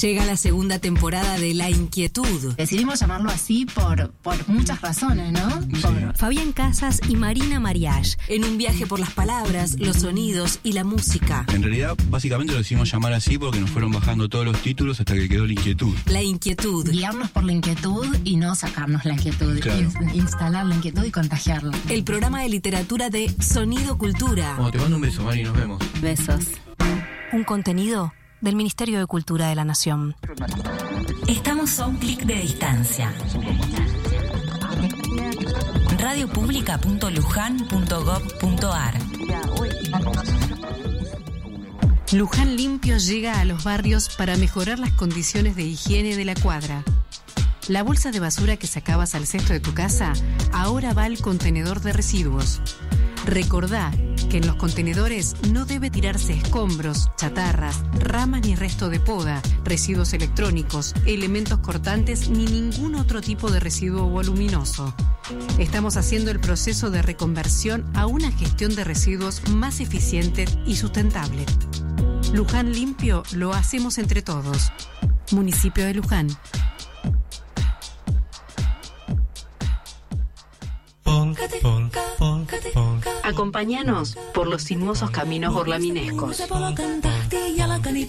Llega la segunda temporada de La Inquietud. Decidimos llamarlo así por, por muchas razones, ¿no? Por- Fabián Casas y Marina Mariage, en un viaje por las palabras, los sonidos y la música. En realidad, básicamente lo decidimos llamar así porque nos fueron bajando todos los títulos hasta que quedó la inquietud. La Inquietud. guiarnos por la inquietud y no sacarnos la inquietud. Claro. In- instalar la inquietud y contagiarla. El programa de literatura de Sonido Cultura. Bueno, te mando un beso, Mari, nos vemos. Besos. Un contenido del Ministerio de Cultura de la Nación. Estamos a un clic de distancia. radiopublica.lujan.gov.ar Luján Limpio llega a los barrios para mejorar las condiciones de higiene de la cuadra. La bolsa de basura que sacabas al cesto de tu casa ahora va al contenedor de residuos. Recordá que en los contenedores no debe tirarse escombros, chatarras, ramas ni resto de poda, residuos electrónicos, elementos cortantes ni ningún otro tipo de residuo voluminoso. Estamos haciendo el proceso de reconversión a una gestión de residuos más eficiente y sustentable. Luján Limpio lo hacemos entre todos. Municipio de Luján. Acompáñanos por los sinuosos caminos orlaminescos.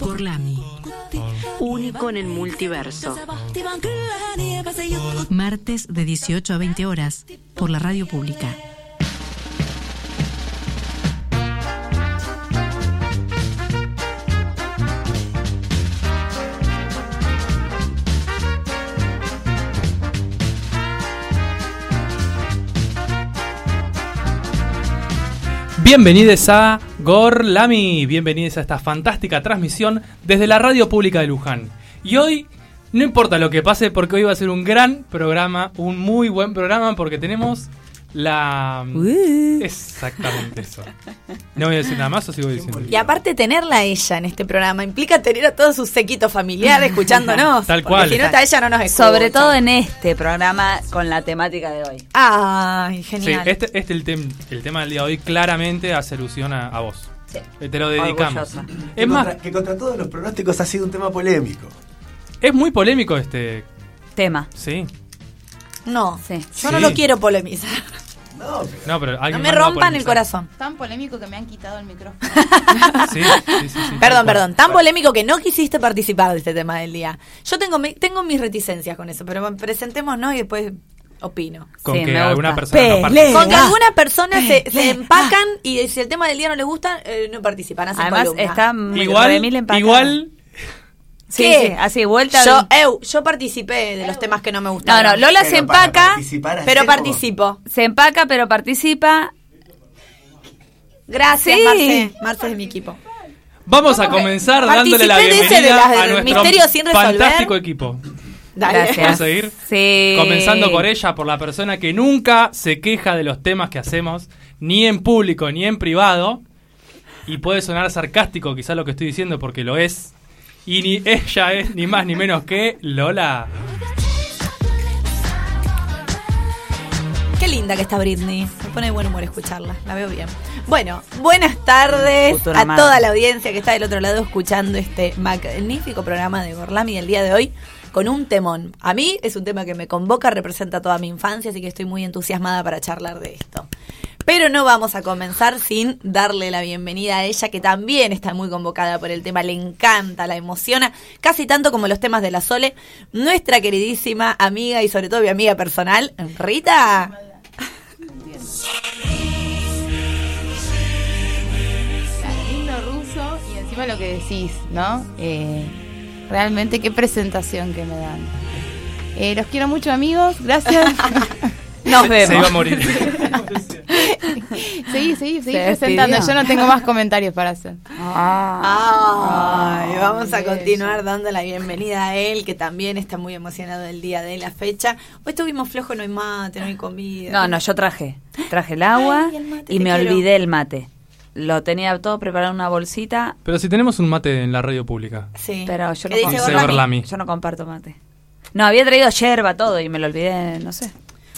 Orlami. Único en el multiverso. Martes de 18 a 20 horas por la radio pública. Bienvenidos a Gorlami, bienvenidos a esta fantástica transmisión desde la radio pública de Luján. Y hoy, no importa lo que pase, porque hoy va a ser un gran programa, un muy buen programa, porque tenemos la... Exactamente eso. No voy a decir nada más o sigo diciendo. Y aparte tenerla a ella en este programa implica tener a todo su sequito familiar escuchándonos. Tal cual. Si no está ella no nos escucha. Sobre todo en este programa con la temática de hoy. Ay, Sí, genial. este, este el, tem- el tema del día de hoy claramente hace alusión a, a vos. Sí. Te lo dedicamos. Orgullosa. Es más, contra, que contra todos los pronósticos ha sido un tema polémico. es muy polémico este... Tema. Sí. No, Sí. yo no lo quiero polemizar. No, pero No, pero No me rompan el corazón. Tan polémico que me han quitado el micrófono. Sí, sí, sí, sí, tal Perdón, perdón. Tan polémico que no quisiste participar de este tema del día. Yo tengo, mi- tengo mis reticencias con eso, pero presentémonos y después opino. Con Sí, que alguna gusta. persona no Con participe. que algunas personas se, se empacan y si el tema del día no les gusta, eh, no participan. Hacen Además columna. está muy Igual, igual, Sí, ¿Qué? sí, así vuelta. Yo, de- eu, yo participé de los temas que no me No, gustaron. no, Lola se Pero empaca, pero participo. se empaca pero participa. Gracias, Sí. Marce. Marce es de mi equipo. vamos a comenzar dándole la de de bienvenida las a del nuestro misterio sin resolver. fantástico equipo. Dale. Gracias. ¿Vamos a seguir? Sí. Comenzando por ella, por la persona que nunca se queja de los temas que hacemos, ni en público ni en privado. Y puede sonar sarcástico quizá lo que estoy diciendo porque lo es. Y ni ella es ni más ni menos que Lola. Qué linda que está Britney. Me pone de buen humor escucharla. La veo bien. Bueno, buenas tardes Futura a madre. toda la audiencia que está del otro lado escuchando este magnífico programa de Gorlami del día de hoy con un temón. A mí es un tema que me convoca, representa toda mi infancia, así que estoy muy entusiasmada para charlar de esto. Pero no vamos a comenzar sin darle la bienvenida a ella, que también está muy convocada por el tema, le encanta, la emociona, casi tanto como los temas de la Sole, nuestra queridísima amiga y sobre todo mi amiga personal, Rita. Lindo ruso y encima lo que decís, ¿no? Eh, realmente qué presentación que me dan. Eh, los quiero mucho amigos, gracias. Nos Se iba a vemos. morir. seguí, seguí, seguí Se presentando. despidió. Yo no tengo más comentarios para hacer. Ay, vamos a continuar dando la bienvenida a él, que también está muy emocionado del día de la fecha. Hoy estuvimos flojos, no hay mate, no hay comida. No, no, yo traje. Traje el agua Ay, el mate, y me quiero. olvidé el mate. Lo tenía todo preparado en una bolsita, Pero si tenemos un mate en la radio pública. Sí. pero yo ¿Qué no? Gorlami. yo no comparto mate. No, había traído yerba todo y me lo olvidé, no sé.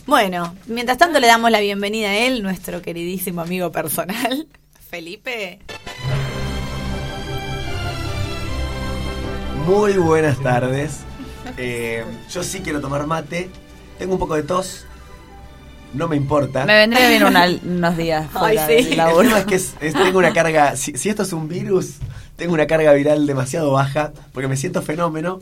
Bueno, mientras tanto le damos la bienvenida a él, nuestro queridísimo amigo personal, Felipe. Muy buenas tardes. Eh, yo sí quiero tomar mate. Tengo un poco de tos. No me importa. Me vendría bien una- unos días Ay, fuera sí. del El laburo. problema es que es- es- tengo una carga. Si, si esto es un virus, tengo una carga viral demasiado baja. Porque me siento fenómeno,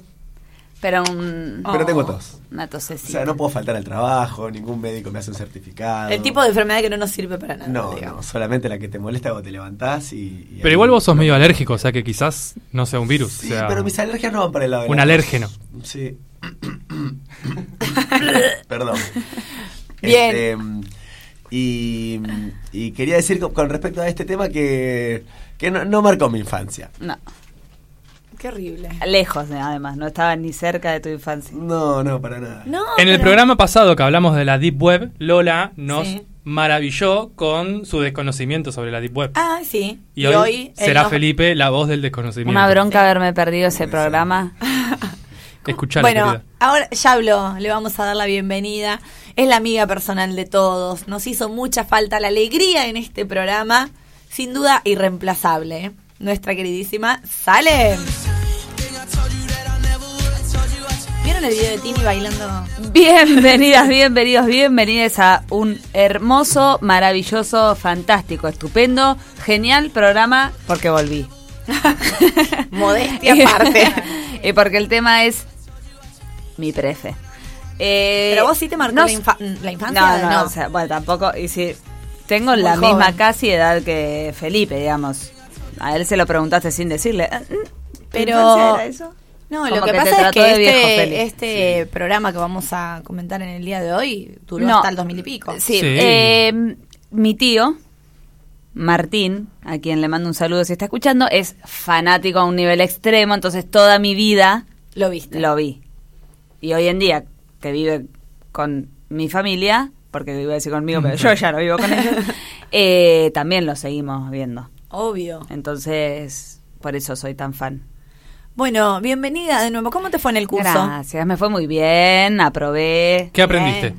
Pero un, pero Oh. tengo tos. una O tosecita. sea, no puedo faltar al trabajo, ningún médico me hace un certificado. El tipo de enfermedad que no nos sirve para nada. No, digamos. no, solamente la que te molesta cuando te levantás y. y Pero igual vos sos medio alérgico, o sea que quizás no sea un virus. Sí, o sea, pero mis alergias no van para el lado de un la- alérgeno. Sí. Perdón. Bien. Este, y, y quería decir con, con respecto a este tema que, que no, no marcó mi infancia. No, Qué horrible. lejos eh, además, no estaba ni cerca de tu infancia. No, no, para nada. No, En el programa pasado que hablamos de la Deep Web, Lola nos Sí. maravilló con su desconocimiento sobre la Deep Web. Ah, sí. y, hoy, será Felipe la voz del desconocimiento. Una bronca haberme perdido ese programa. Escuchala, Bueno, querida. ahora ya habló, le vamos a dar la bienvenida. Es la amiga personal de todos. Nos hizo mucha falta la alegría en este programa. Sin duda irreemplazable. ¿eh? Nuestra queridísima Sale. ¿Vieron el video de Tini bailando? Bienvenidas, bienvenidos, bienvenidas a un hermoso, maravilloso, fantástico, estupendo, genial programa porque volví. Modestia aparte. y porque el tema es mi prefe. Eh, Pero vos sí te marcó no la, infa- la infancia. No, no, no. o sea, bueno, tampoco. Y si tengo Muy la joven. misma casi edad que Felipe, digamos. A él se lo preguntaste sin decirle. "Ah, mm, ¿tu Pero- era eso? No, Como lo que, pasa es que este, este programa que vamos a comentar en el día de hoy duró No. hasta el 2000 y pico. Sí, Sí. eh, mi tío, Martín, a quien le mando un saludo si está escuchando, es fanático a un nivel extremo, entonces toda mi vida Lo viste. lo vi. Y hoy en día, que vive con mi familia, porque iba a decir conmigo, pero yo ya no vivo con ellos, eh, también lo seguimos viendo. Obvio. Entonces, por eso soy tan fan. Bueno, bienvenida de nuevo. ¿Cómo te fue en el curso? Gracias, me fue muy bien, aprobé. ¿Qué aprendiste?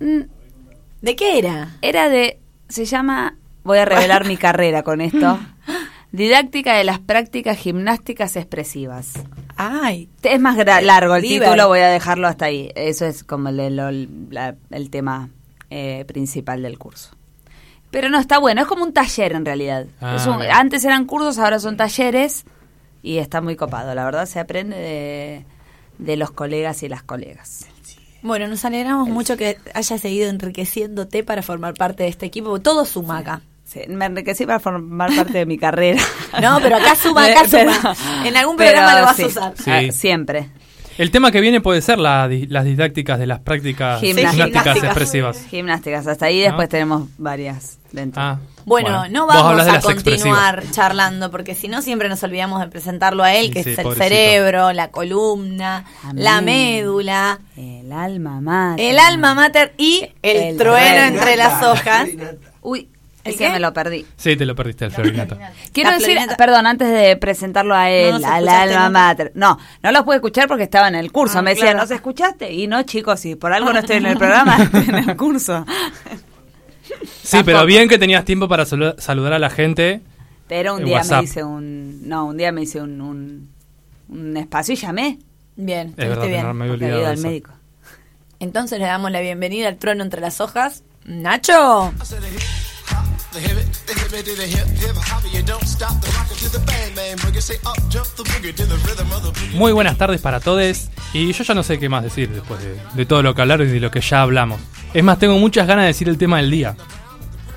Mm, ¿De qué era? Era de, se llama, voy a revelar mi carrera con esto, Didáctica de las prácticas gimnásticas expresivas. Ay, Es más largo el título, voy a dejarlo hasta ahí. Eso es como el, el- la- el tema eh, principal del curso. Pero no, está bueno, es como un taller en realidad. Ah, Es un- bien. antes eran cursos, ahora son talleres y está muy copado. La verdad se aprende de, de los colegas y las colegas. bueno, nos alegramos mucho que hayas seguido enriqueciéndote para formar parte de este equipo. Todo suma acá. Sí, me enriquecí para formar parte de mi carrera. No, pero acá suma, acá Pero- suma. En algún pero programa lo vas sí, a usar. Sí. ah, siempre. El tema que viene puede ser la di- las didácticas de las prácticas Gimnástica. gimnásticas Gimnástica. expresivas. Gimnásticas, hasta ahí después tenemos varias dentro. Ah, Bueno, no vamos a continuar charlando porque si no siempre nos olvidamos de presentarlo a él, que sí, es el pobrecito. cerebro, la columna, Amén. la médula, El alma mater. el alma mater y el, El trueno entre las hojas. Uy, ¿El ese qué? me lo perdí. Sí, te lo perdiste, el Florinata. Quiero La decir, florinata. perdón, antes de presentarlo a él, No al alma mater. No, no los pude escuchar porque estaba en el curso. Ah, Me decían, claro. ¿nos escuchaste? Y no, chicos, si por algo no estoy en el programa, estoy en el curso. Sí, pero bien que tenías tiempo para salu- saludar a la gente. Pero un día WhatsApp. me hice un. No, un día me hice un, un, un espacio y llamé. Bien, Es verdad, bien. no me había olvidado al médico. Entonces le damos la bienvenida al trueno entre las hojas. Nacho. Muy buenas tardes para todos. Y yo ya no sé qué más decir después de, de todo lo que hablaron y de lo que ya hablamos. Es más, tengo muchas ganas de decir el tema del día.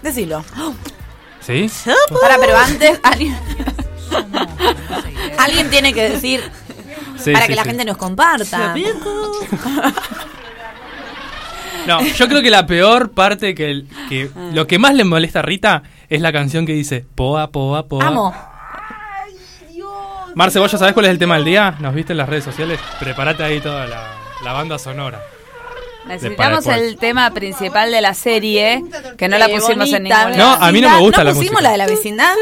Decilo. ¿Sí? Para, pero antes alguien, alguien tiene que decir Sí, para sí, que la sí. gente nos comparta. No, yo creo que la peor parte, que, el- que lo que más le molesta a Rita es la canción que dice Poa, Poa, Poa. Amo. Marce, ¿vos ya sabés cuál es el tema del día? ¿Nos viste en las redes sociales? Prepárate ahí toda la, la banda sonora. Necesitamos el tema principal de la serie, que no la pusimos en ningún No, a mí no me gusta ¿No la pusimos música. la de la vecindad?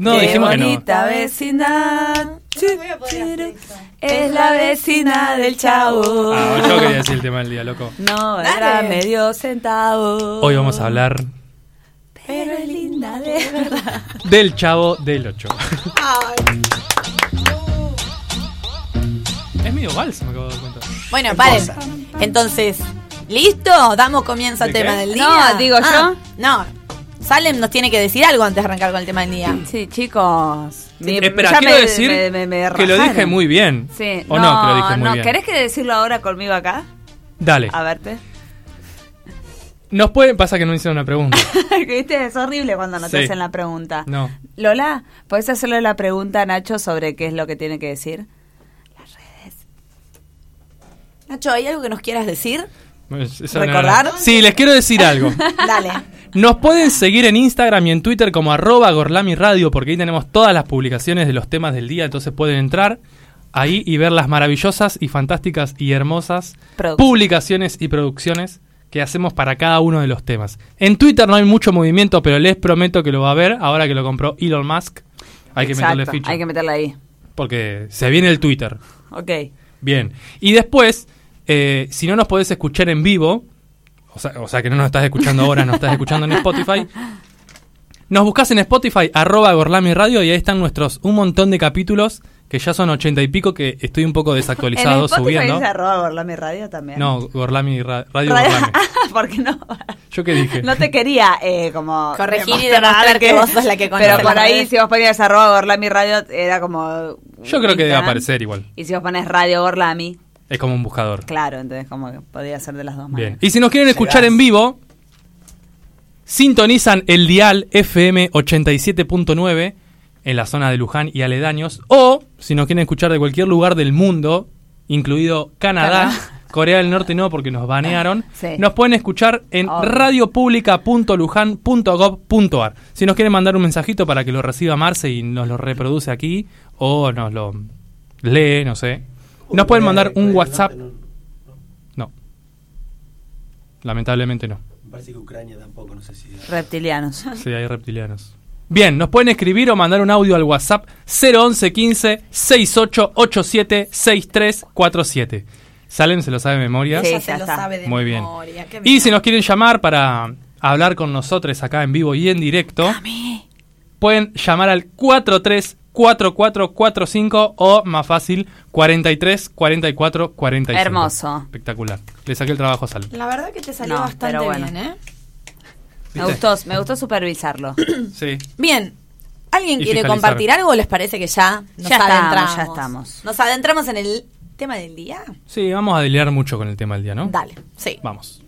No, Qué dijimos que no. bonita vecindad. Es la vecina del chavo. Ah, yo quería decir el tema del día, loco. No, era medio centavo. Hoy vamos a hablar Pero es linda de verdad. del chavo del 8. medio vals, me acabo de dar cuenta. Bueno, paren. Entonces, ¿listo? Damos comienzo al ¿De tema qué? del día. No, digo Ah, No. Salem nos tiene que decir algo antes de arrancar con el tema del día. Sí, chicos. Mi- Espera, ya quiero me- decir me- me- me que lo dije muy bien. Sí. ¿O no, que lo dije muy no, bien? ¿Querés que decirlo ahora conmigo acá? Dale. A verte. Nos puede... Pasa que no hice una pregunta. ¿Viste? Es horrible cuando no te Sí. hacen la pregunta. No. Lola, ¿puedes hacerle la pregunta a Nacho sobre qué es lo que tiene que decir? Nacho, ¿hay algo que nos quieras decir? Eso no ¿Recordar? Sí, les quiero decir algo. Dale. Nos pueden seguir en Instagram y en Twitter como arroba Gorlami Radio, porque ahí tenemos todas las publicaciones de los temas del día, entonces pueden entrar ahí y ver las maravillosas y fantásticas y hermosas publicaciones y producciones que hacemos para cada uno de los temas. En Twitter no hay mucho movimiento, pero les prometo que lo va a haber ahora que lo compró Elon Musk. Hay que meterle ficha. Hay que meterla ahí. Porque se viene el Twitter. Ok. Bien. Y después, eh, si no nos podés escuchar en vivo, o sea, o sea que no nos estás escuchando ahora, nos estás escuchando en Spotify, nos buscas en Spotify, arroba Gorlami Radio, y ahí están nuestros un montón de capítulos, que ya son ochenta y pico, que estoy un poco ¿En desactualizado Spotify subiendo. dice arroba Gorlami Radio también? No, Gorlami Ra- Radio Radio- Gorlami. ¿Por qué no? ¿Yo qué dije? No te quería eh, como Corregir y demostrar que vos sos la que conoce Pero por ahí redes. si vos ponías arroba Gorlami Radio era como Yo creo que debe aparecer igual. Y si vos pones Radio Gorlami, Es como un buscador. claro, entonces como que podría ser de las dos Bien. maneras. Y si nos quieren escuchar en vivo, sintonizan el dial FM 87.9 en la zona de Luján y aledaños. O, si nos quieren escuchar de cualquier lugar del mundo, incluido Canadá, Corea del Norte no, porque nos banearon, Sí. nos pueden escuchar en Obvio. radiopublica.lujan.gov.ar. Si nos quieren mandar un mensajito para que lo reciba Marce y nos lo reproduce aquí, o nos lo lee, no sé. Nos pueden mandar un WhatsApp. No. Lamentablemente no. Me parece que Ucrania tampoco, no sé si. Reptilianos. Sí, hay reptilianos. Bien, nos pueden escribir o mandar un audio al WhatsApp 011 15 6887 6347. Salem se lo sabe de memoria. Sí, se lo sabe de Muy bien. memoria. Qué Y bien. si nos quieren llamar para hablar con nosotros acá en vivo y en directo, pueden llamar al 434445 o más fácil 43 44 45. Hermoso. Espectacular. Le saqué el trabajo a Salem. La verdad que te salió No, bastante pero bueno. bien, ¿eh? Me ¿Viste? gustó, me gustó supervisarlo. Sí. Bien. ¿Alguien Y quiere fiscalizar. compartir algo o les parece que ya nos Ya estamos, adentramos? ya estamos. ¿Nos adentramos en el tema del día? Sí, vamos a deliar mucho con el tema del día, ¿no? Dale, sí. Vamos.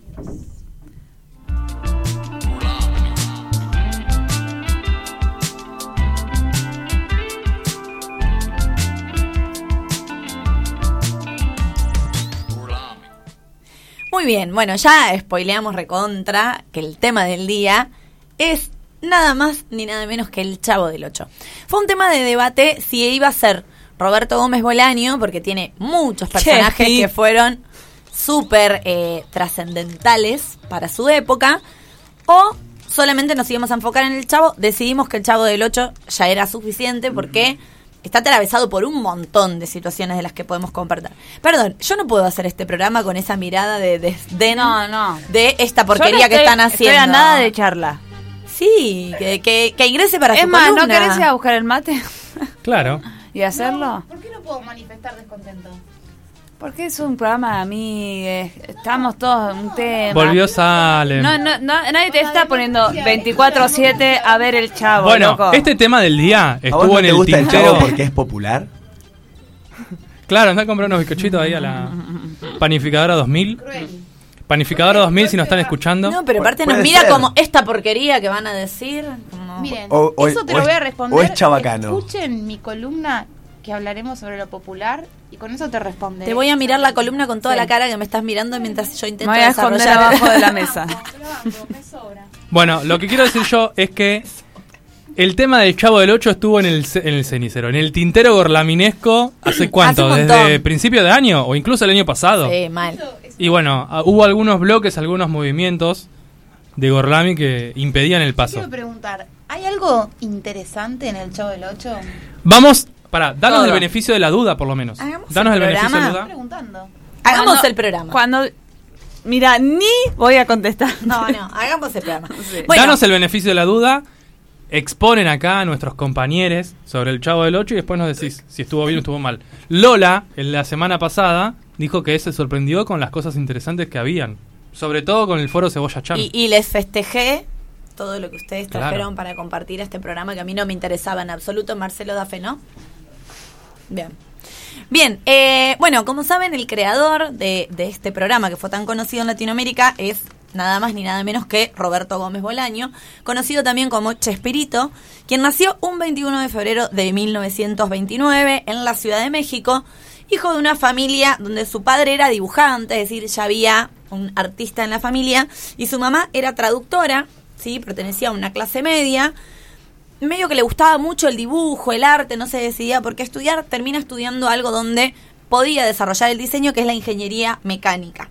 Muy bien, bueno, ya spoileamos recontra que el tema del día es nada más ni nada menos que el Chavo del Ocho. Fue un tema de debate si iba a ser Roberto Gómez Bolaño, porque tiene muchos personajes que fueron súper eh, trascendentales para su época, o solamente nos íbamos a enfocar en el Chavo. Decidimos que el Chavo del Ocho ya era suficiente porque está atravesado por un montón de situaciones de las que podemos compartir. Perdón, yo no puedo hacer este programa con esa mirada de desdén No, no. de esta porquería no que están haciendo. Estoy a nada de charla. Sí, que, que, que ingrese para Es su más, ¿no querés ir a buscar el mate Claro. y hacerlo? ¿Por qué no puedo manifestar descontento? Porque es un programa a mí, eh, estamos todos en un tema. Volvió Salem. No, no, no, nadie te está poniendo 24-7 a ver el chavo, bueno, loco. este tema del día ¿A vos estuvo no en te el gusta el tintero. chavo porque es popular? Claro, anda a comprar unos bizcochitos ahí a la panificadora 2000. Panificadora 2000 si nos están escuchando. No, pero aparte nos mira ser. como esta porquería que van a decir. como- Miren, O- o eso es- te o lo es- voy a responder. o es chabacano. Escuchen mi columna que hablaremos sobre lo popular y con eso te responderé. Te voy a mirar la columna con toda Sí. la cara que me estás mirando mientras yo Me intento voy a esconder abajo de la mesa. me. Bueno, lo que quiero decir yo es que el tema del Chavo del 8 estuvo en el, en el cenicero, en el tintero gorlaminesco, ¿hace cuánto? Hace ¿Desde principio de año o incluso el año pasado? Sí, mal. Y bueno, ah, hubo algunos bloques, algunos movimientos de Gorlami que impedían el paso. Quiero preguntar, ¿hay algo interesante en el Chavo del 8? Vamos, para, danos Todo. el beneficio de la duda por lo menos. Hagamos Danos el el beneficio de la programa. duda. preguntando. Hagamos Cuando- el programa. Cuando. Mira, ni voy a contestar. No, no, hagamos el programa. Sí. Bueno, Danos el beneficio de la duda. exponen acá a nuestros compañeros sobre el Chavo del 8 y después nos decís si estuvo bien o estuvo mal. Lola, en la semana pasada, dijo que se sorprendió con las cosas interesantes que habían. Sobre todo con el foro Cebolla Chan. Y, y les festejé todo lo que ustedes Claro. trajeron para compartir este programa que a mí no me interesaba en absoluto. Marcelo Dafe, ¿no? Bien. Bien, eh, bueno, como saben, el creador de, de este programa que fue tan conocido en Latinoamérica es nada más ni nada menos que Roberto Gómez Bolaño, conocido también como Chespirito, quien nació un 21 de febrero de 1929 en la Ciudad de México, hijo de una familia donde su padre era dibujante, es decir, ya había un artista en la familia, y su mamá era traductora, ¿sí? pertenecía a una clase media, medio que le gustaba mucho el dibujo, el arte, no se decidía por qué estudiar, termina estudiando algo donde podía desarrollar el diseño, que es la ingeniería mecánica.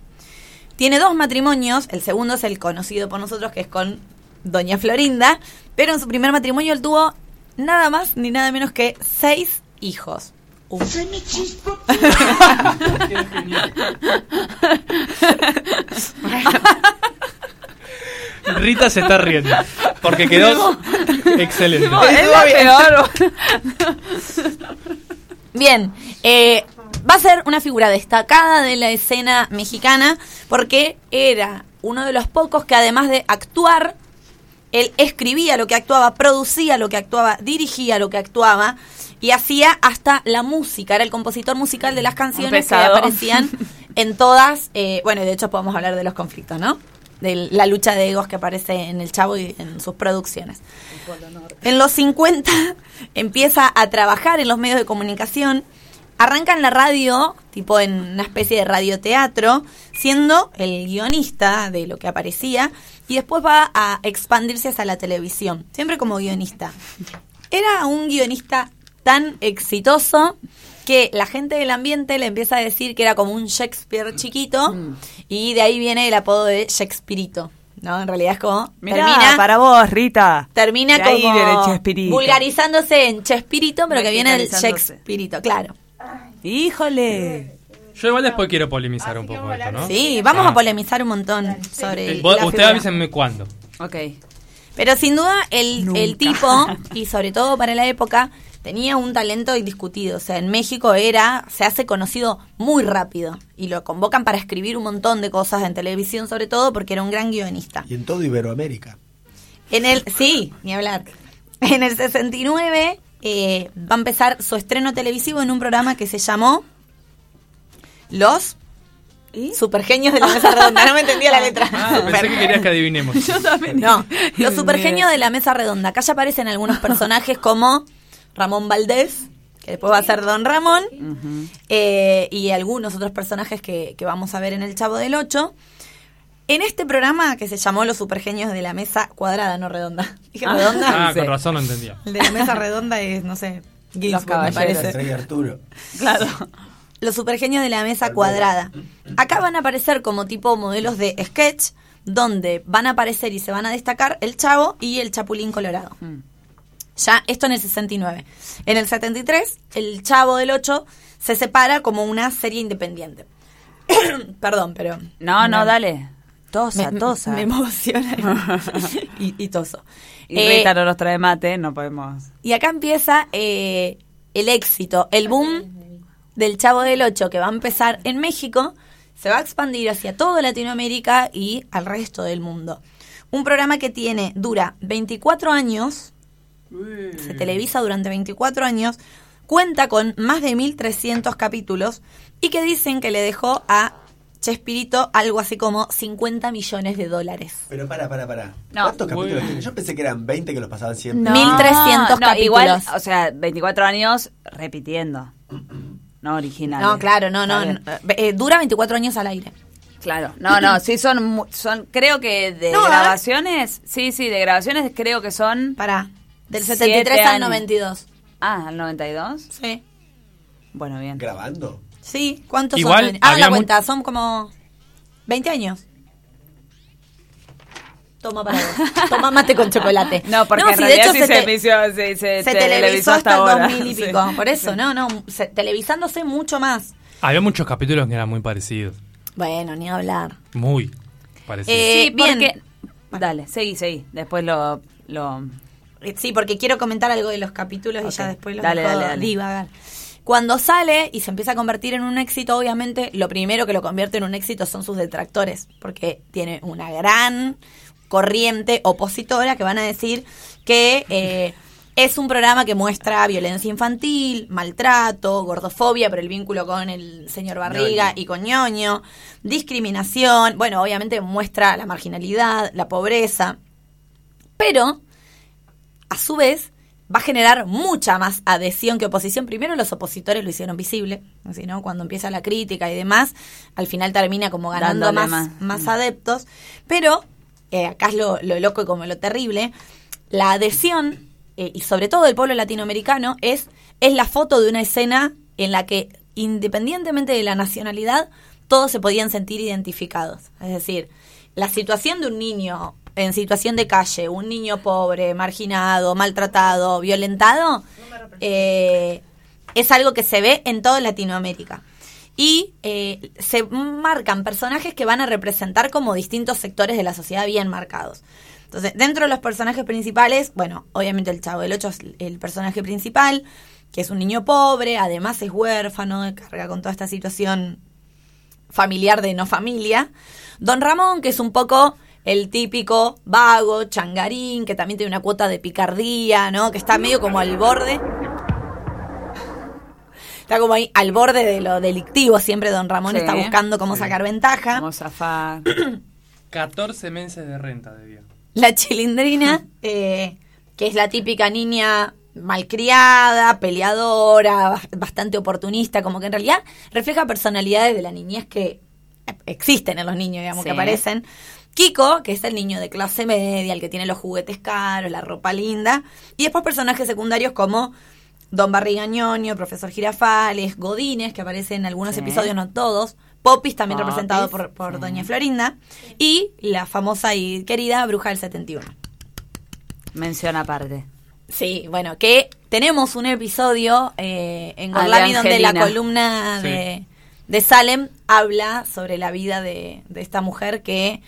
Tiene dos matrimonios, el segundo es el conocido por nosotros, que es con Doña Florinda, pero en su primer matrimonio él tuvo nada más ni nada menos que seis hijos. Rita se está riendo. Porque quedó excelente. Es la peor. Bien, eh, va a ser una figura destacada de la escena mexicana porque era uno de los pocos que además de actuar, él escribía lo que actuaba, producía lo que actuaba, dirigía lo que actuaba y hacía hasta la música, era el compositor musical de las canciones que aparecían en todas, eh, bueno, y de hecho podemos hablar de los conflictos, ¿no? De la lucha de egos que aparece en El Chavo y en sus producciones. En los 50 empieza a trabajar en los medios de comunicación, arranca en la radio, tipo en una especie de radioteatro, siendo el guionista de lo que aparecía, y después va a expandirse hacia la televisión, siempre como guionista. Era un guionista tan exitoso que la gente del ambiente le empieza a decir que era como un Shakespeare chiquito, y de ahí viene el apodo de Shakespearito. ¿No? En realidad es como Mirá, termina para vos, Rita. termina De ahí como viene Chespirito. vulgarizándose en Chespirito, pero que viene del. Shakespearito, claro. Híjole. Yo igual después quiero polemizar un poco esto, ¿no? Sí, vamos Ah. a polemizar un montón sobre vos- la Usted figura. avísenme cuándo. Ok. Pero sin duda el, el tipo, y sobre todo para la época, tenía un talento indiscutido. O sea, en México era, se hace conocido muy rápido. Y lo convocan para escribir un montón de cosas en televisión, sobre todo porque era un gran guionista. Y en todo Iberoamérica. En el, sí, ni hablar. En el 69 eh, va a empezar su estreno televisivo en un programa que se llamó Los Supergenios de la Mesa Redonda. No me entendía la letra. Ah, pensé que querías que adivinemos. No, Los Supergenios de la Mesa Redonda. Acá ya aparecen algunos personajes como Ramón Valdés, que después va a ser Don Ramón, eh, y algunos otros personajes que, que vamos a ver en El Chavo del Ocho. En este programa que se llamó Los Supergenios de la Mesa Cuadrada, no redonda. Dije Ah. redonda. Ah, con razón no entendía. El de la mesa redonda es, no sé, Ginsburg, me caballeros. parece. Rey Arturo. Claro. Los supergenios de la mesa cuadrada. Acá van a aparecer como tipo modelos de sketch, donde van a aparecer y se van a destacar el Chavo y el Chapulín Colorado. Ya, esto en el 69. En el 73, el Chavo del 8 se separa como una serie independiente. Perdón, pero... No, no, dale. Tosa, me, tosa. me emociona y, y toso. Y Eh, Rita no nos trae mate, no podemos. y acá empieza eh, el éxito, el boom del Chavo del Ocho que va a empezar en México, se va a expandir hacia toda Latinoamérica y al resto del mundo. Un programa que tiene, dura 24 años, se televisa durante 24 años, cuenta con más de 1300 capítulos y que dicen que le dejó a Chespirito algo así como 50 millones de dólares. Pero para, para, para. No. ¿Cuántos capítulos tiene? Yo pensé que eran 20 que los pasaban siempre. No. 1300 Igual, capítulos. o sea, 24 años repitiendo. No original. No, claro, no, no. Eh, dura 24 años al aire. Claro, no, no, sí son, mu- son creo que de No, ver. grabaciones, sí, sí, de grabaciones creo que son, Para. Del Siete 73 al años. 92. ah, al 92. Sí. Bueno, bien. ¿Grabando? Sí, ¿cuántos Igual son? Hagan la mu- cuenta, son como 20 años. Toma para vos. Toma mate con chocolate. No, porque en sí, de realidad hecho sí se, se, te- se, se, se televisó hasta el ahora. 2000 y Sí. pico. Por eso, no, no. se- televisándose mucho más. Había muchos capítulos que eran muy parecidos. Bueno, ni hablar. Muy parecidos. Eh, Sí, bien. porque... Dale, seguí, seguí. Después lo... lo sí, porque quiero comentar algo de los capítulos y ya después los Dale, dejo dale, dale. divagar. Cuando sale y se empieza a convertir en un éxito, obviamente lo primero que lo convierte en un éxito son sus detractores, porque tiene una gran corriente opositora que van a decir que eh, es un programa que muestra violencia infantil, maltrato, gordofobia por el vínculo con el señor Barriga Ñoño. y con Ñoño, discriminación, bueno, obviamente muestra la marginalidad, la pobreza, pero a su vez va a generar mucha más adhesión que oposición. Primero los opositores lo hicieron visible, así, ¿no? Cuando empieza la crítica y demás, al final termina como ganando más, más. más Mm. adeptos. Pero, eh, acá es lo, lo loco y como lo terrible, la adhesión, eh, y sobre todo del pueblo latinoamericano, es, es la foto de una escena en la que, independientemente de la nacionalidad, todos se podían sentir identificados. Es decir, la situación de un niño en situación de calle, un niño pobre, marginado, maltratado, violentado, eh, es algo que se ve en toda Latinoamérica. Y eh, se marcan personajes que van a representar como distintos sectores de la sociedad bien marcados. Entonces, dentro de los personajes principales, bueno, obviamente el Chavo del Ocho es el personaje principal, que es un niño pobre, además es huérfano, carga con toda esta situación familiar de no familia. Don Ramón, que es un poco el típico vago, changarín, que también tiene una cuota de picardía, ¿no? Que está medio como al borde. Está como ahí al borde de lo delictivo. Siempre Don Ramón Sí. está buscando cómo sacar ventaja. Vamos a zafar. 14 meses de renta debía. La chilindrina, eh, que es la típica niña malcriada, peleadora, bas- bastante oportunista, como que en realidad refleja personalidades de la niñez que existen en los niños, digamos, que aparecen. Kiko, que es el niño de clase media, el que tiene los juguetes caros, la ropa linda. Y después personajes secundarios como Don Barrigañoño, Profesor Girafales, Godines, que aparece en algunos Sí. episodios, no todos. Popis, también Popis, representado por, por sí. Doña Florinda. Y la famosa y querida Bruja del 71. Mención aparte. Sí, bueno, que tenemos un episodio eh, en Ah, Gorlami donde la columna Sí. de, de Salem habla sobre la vida de, de esta mujer que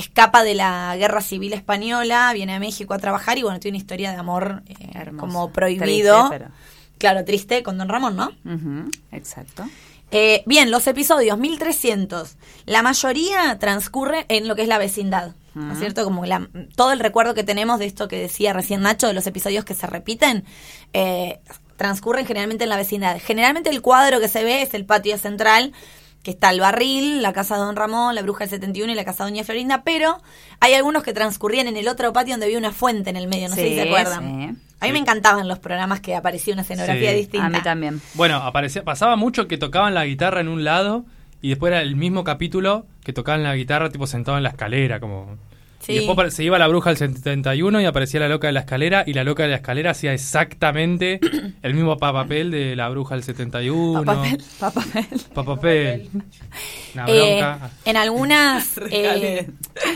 escapa de la guerra civil española, viene a México a trabajar y bueno, tiene una historia de amor eh, como prohibido. Triste, pero- Claro, triste con Don Ramón, ¿no? Ujú, Exacto. Eh, bien, los episodios, 1300. La mayoría transcurre en lo que es la vecindad. ¿No es cierto? Como la- todo el recuerdo que tenemos de esto que decía recién Nacho, de los episodios que se repiten, eh, transcurren generalmente en la vecindad. Generalmente el cuadro que se ve es el patio central, que está el barril, la casa de Don Ramón, la bruja del 71 y la casa de Doña Florinda, pero hay algunos que transcurrían en el otro patio donde había una fuente en el medio, no sé si se acuerdan. sí. A mí me encantaban los programas que aparecía una escenografía Sí. distinta. A mí también. Bueno, aparecía, pasaba mucho que tocaban la guitarra en un lado y después era el mismo capítulo que tocaban la guitarra tipo sentado en la escalera, como... Sí. Y después se iba la bruja al 71 y aparecía la loca de la escalera y la loca de la escalera hacía exactamente el mismo pa- papel de la bruja del 71. Papapel. Pa- papel. Una Eh, bronca. en algunas eh,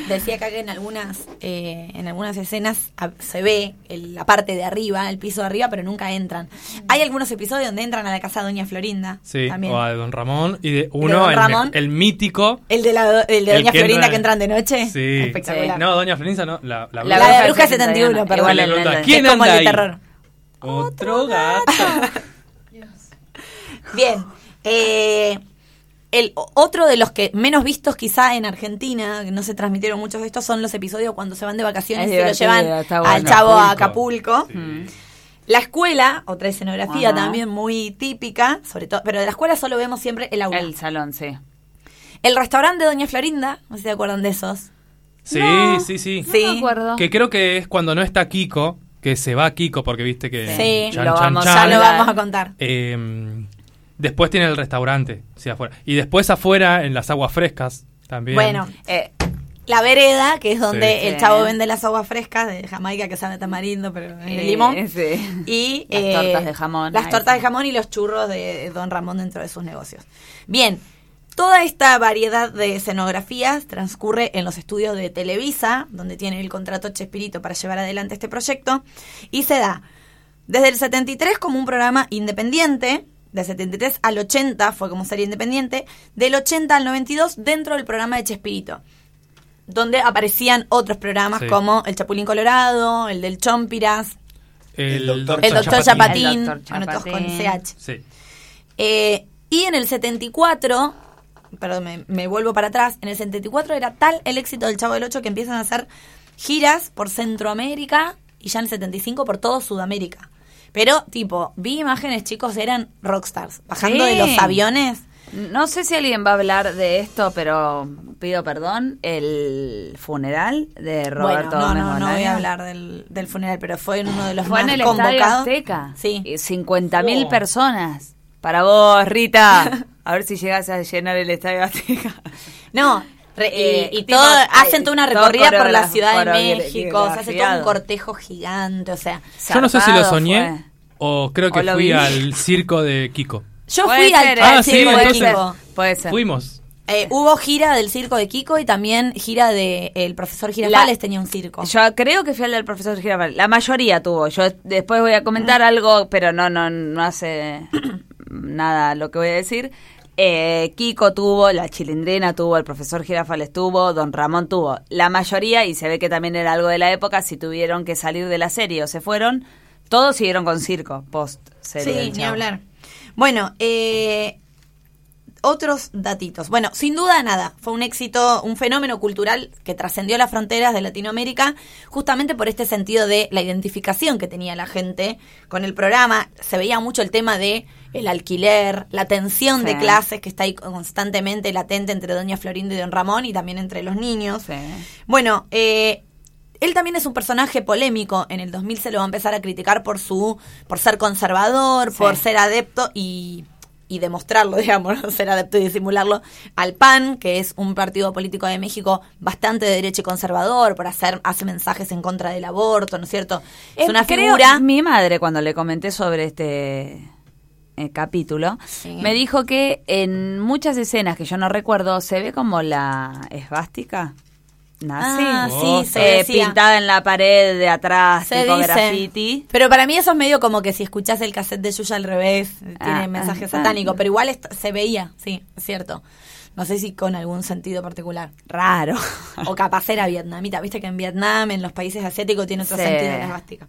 decía acá que en algunas eh, en algunas escenas a- se ve el- la parte de arriba el piso de arriba pero nunca entran hay algunos episodios donde entran a la casa de Doña Florinda Sí, también o a de Don Ramón y de uno, Don el, Ramón. me- el mítico. el de la el de el Doña que Florinda entra- que entran de noche Sí. espectacular No, Doña Florinda no, la, la la, bruja. de Bruja 71 perdón Igual el ¿quién es como el anda de ahí? terror Otro gato. Bien. Eh, el otro de los que menos vistos quizá en Argentina, que no se transmitieron muchos de estos, son los episodios cuando se van de vacaciones Es y se lo llevan al chavo a Acapulco. Mm. La escuela, otra escenografía Ajá. también muy típica, sobre todo, pero de la escuela solo vemos siempre el aula. El El, salón, sí. restaurante de Doña Florinda, no sé si se acuerdan de esos. Sí, No. sí, sí. Sí. No me acuerdo. Que creo que es cuando no está Kiko, que se va Kiko, porque viste que. Sí, chan, lo chan, vamos chan. Ya lo vamos a contar. Eh, después tiene el restaurante, sí, afuera. Y después afuera, en las aguas frescas, también. Bueno, Eh, la vereda, que es donde Sí. el chavo vende las aguas frescas de Jamaica, que sabe tamarindo, pero en el eh, limón. sí. Y Las eh, tortas de jamón. Las tortas de jamón y los churros de Don Ramón dentro de sus negocios. Bien, toda esta variedad de escenografías transcurre en los estudios de Televisa, donde tiene el contrato Chespirito para llevar adelante este proyecto, y se da desde el 73 como un programa independiente, del 73 al 80 fue como serie independiente, del 80 al 92 dentro del programa de Chespirito. donde aparecían otros programas Sí. como El Chapulín Colorado, el del Chompiras, El doctor el Doctor Chapatín. Chapatín, El Doctor bueno, todos con Chapatín. CH. Sí. Eh, y en el 74, perdón, me, me vuelvo para atrás, en el 74 era tal el éxito del Chavo del Ocho que empiezan a hacer giras por Centroamérica y ya en el 75 por todo Sudamérica. Pero, tipo, vi imágenes, chicos, eran rockstars, bajando Sí. de los aviones. No sé si alguien va a hablar de esto, pero pido perdón. El funeral de Roberto bueno, no, Gómez no, no voy a hablar del, del funeral, pero fue en uno de los Fue más en el Estadio convocados. Azteca. Sí. Y 50 mil Oh. personas. Para vos, Rita. A ver si llegas a llenar el Estadio Azteca. No, re- Eh, y, y tipo, todo, hacen toda una recorrida por la Ciudad de México, se hace todo un cortejo gigante, o sea, Yo no sé si lo soñé fue. o creo que O fui vi. al circo de Kiko. yo fui al, ser, al Ah, sí, circo de entonces- Kiko. Puede ser. Fuimos. Eh, hubo gira del circo de Kiko y también gira de el profesor Girafales tenía un circo. Yo creo que fui al del profesor Girafales. La mayoría tuvo. Yo después voy a comentar algo, pero no, no, no hace nada lo que voy a decir. Eh, Kiko tuvo, la Chilindrina tuvo, el profesor Girafales tuvo, Don Ramón tuvo. La mayoría, y se ve que también era algo de la época, si tuvieron que salir de la serie o se fueron, todos siguieron con circo, post serie. sí, ni hablar. Bueno, eh, otros datitos. Bueno, sin duda nada, fue un éxito, un fenómeno cultural que trascendió las fronteras de Latinoamérica justamente por este sentido de la identificación que tenía la gente con el programa. Se veía mucho el tema de el alquiler, la tensión Sí. de clases que está ahí constantemente latente entre Doña Florinda y Don Ramón y también entre los niños. Sí. Bueno, eh, él también es un personaje polémico. En el 2000 se lo va a empezar a criticar por su, por ser conservador, Sí. por ser adepto y, y demostrarlo, digamos, ser adepto y disimularlo al PAN, que es un partido político de México bastante de derecha y conservador, por hacer, hace mensajes en contra del aborto, ¿no es cierto? Es Eh, una creo- figura. Mi madre, cuando le comenté sobre este eh, capítulo, Sí. me dijo que en muchas escenas que yo no recuerdo se ve como la esvástica nazi. Ah, Oh, sí, se Eh, decía. pintada en la pared de atrás, Se tipo dice. graffiti. Pero para mí eso es medio como que si escuchás el cassette de Yuya al revés, tiene Ah, mensaje ah, satánico, ah. pero igual se veía, sí, es cierto. No sé si con algún sentido particular. Raro. O capaz era vietnamita, viste que en Vietnam, en los países asiáticos, tiene otro Sí. sentido la esvástica.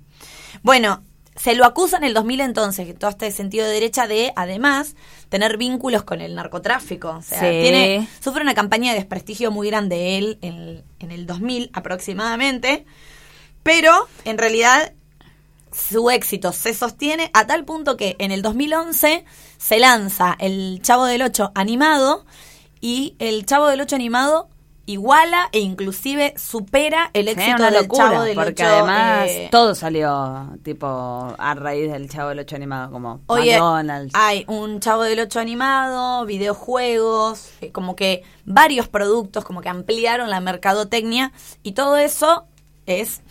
Bueno, se lo acusa en el 2000 entonces, todo este sentido de derecha de, además, tener vínculos con el narcotráfico. O sea, Sí. tiene, sufre una campaña de desprestigio muy grande él en, en el 2000 aproximadamente, pero en realidad su éxito se sostiene a tal punto que en el 2011 se lanza el Chavo del Ocho animado y el Chavo del Ocho animado iguala e inclusive supera el Sí, éxito una del locura, Chavo del porque además eh, todo salió tipo a raíz del Chavo del Ocho animado, como Oye, McDonald's. hay un Chavo del Ocho animado, videojuegos, eh, como que varios productos, como que ampliaron la mercadotecnia y todo eso es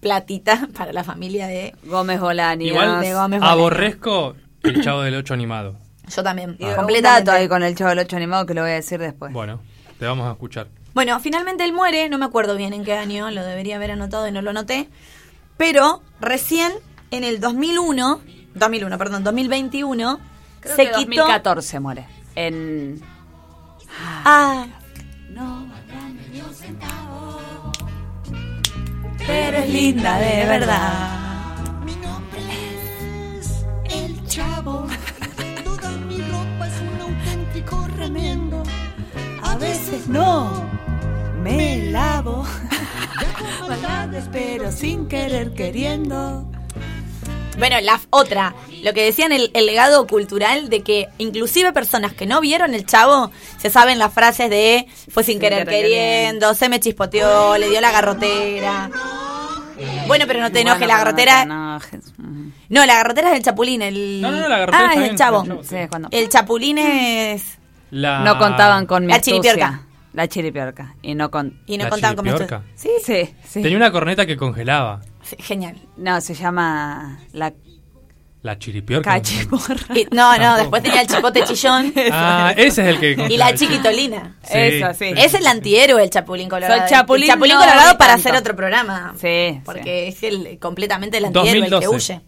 platita para la familia de... Gómez Bolaños. Igual de Gómez Bolaños. aborrezco el Chavo del 8 animado. Yo también, completamente. dato ahí con el Chavo del Ocho animado que lo voy a decir después. Bueno, te vamos a escuchar. Bueno, finalmente él muere, no me acuerdo bien en qué año, lo debería haber anotado y no lo anoté, pero recién en el 2001, 2001, perdón, 2021, Creo se que quitó... 2014 muere. En Ah, pero es linda de verdad. El chavo, toda mi ropa es un auténtico remendo. A veces no me lavo. Maldades, pero sin querer queriendo. Bueno, la otra, lo que decían el, el legado cultural de que inclusive personas que no vieron el chavo se saben las frases de fue sin, Sin querer querer queriendo, se me chispoteó, le dio la garrotera. Bueno, pero no te enojes, la garrotera. No, No, la garrotera es el chapulín, el No, no, no, la garrotera Ah, es el chavo. el chavo, sí, es cuando El chapulín es La... no contaban con mi La astucia. chiripiorca. La chiripiorca. Y no con. y no La contaban con mi chiripiorca. Sí, Sí, sí. Tenía una corneta que congelaba. sí, genial. No, se llama la La chiripiorca. cachiporra. Y- no, no, Tampoco. después tenía el chipote chillón Ah, ese es el que y la chiquitolina. Sí. Eso, sí. Es el antihéroe el Chapulín Colorado. Chapulín, El Chapulín no, Colorado para tanto. hacer otro programa. Sí, Porque es el completamente el antihéroe el que 2012. huye.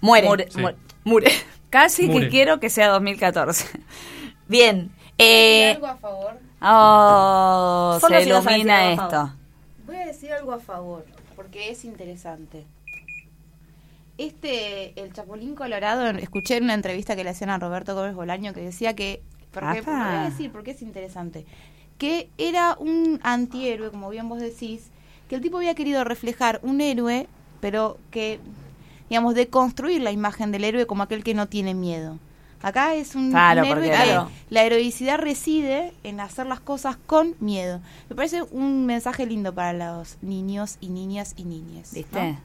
Muere. Mure- Sí. mu- Mure. Casi Mure. que quiero que sea 2014. Bien. ¿Hay Eh, algo a favor? Oh, Solo se si ilumina favor. esto. Voy a decir algo a favor, porque es interesante. Este, el Chapulín Colorado, escuché en una entrevista que le hacían a Roberto Gómez Bolaño que decía que, porque, voy a decir porque es interesante, que era un antihéroe, como bien vos decís, que el tipo había querido reflejar un héroe, pero que, digamos, de construir la imagen del héroe como aquel que no tiene miedo. Acá es un, Claro, un héroe porque- que Claro. la heroicidad reside en hacer las cosas con miedo. Me parece un mensaje lindo para los niños y niñas y niñes. ¿Viste? ¿no?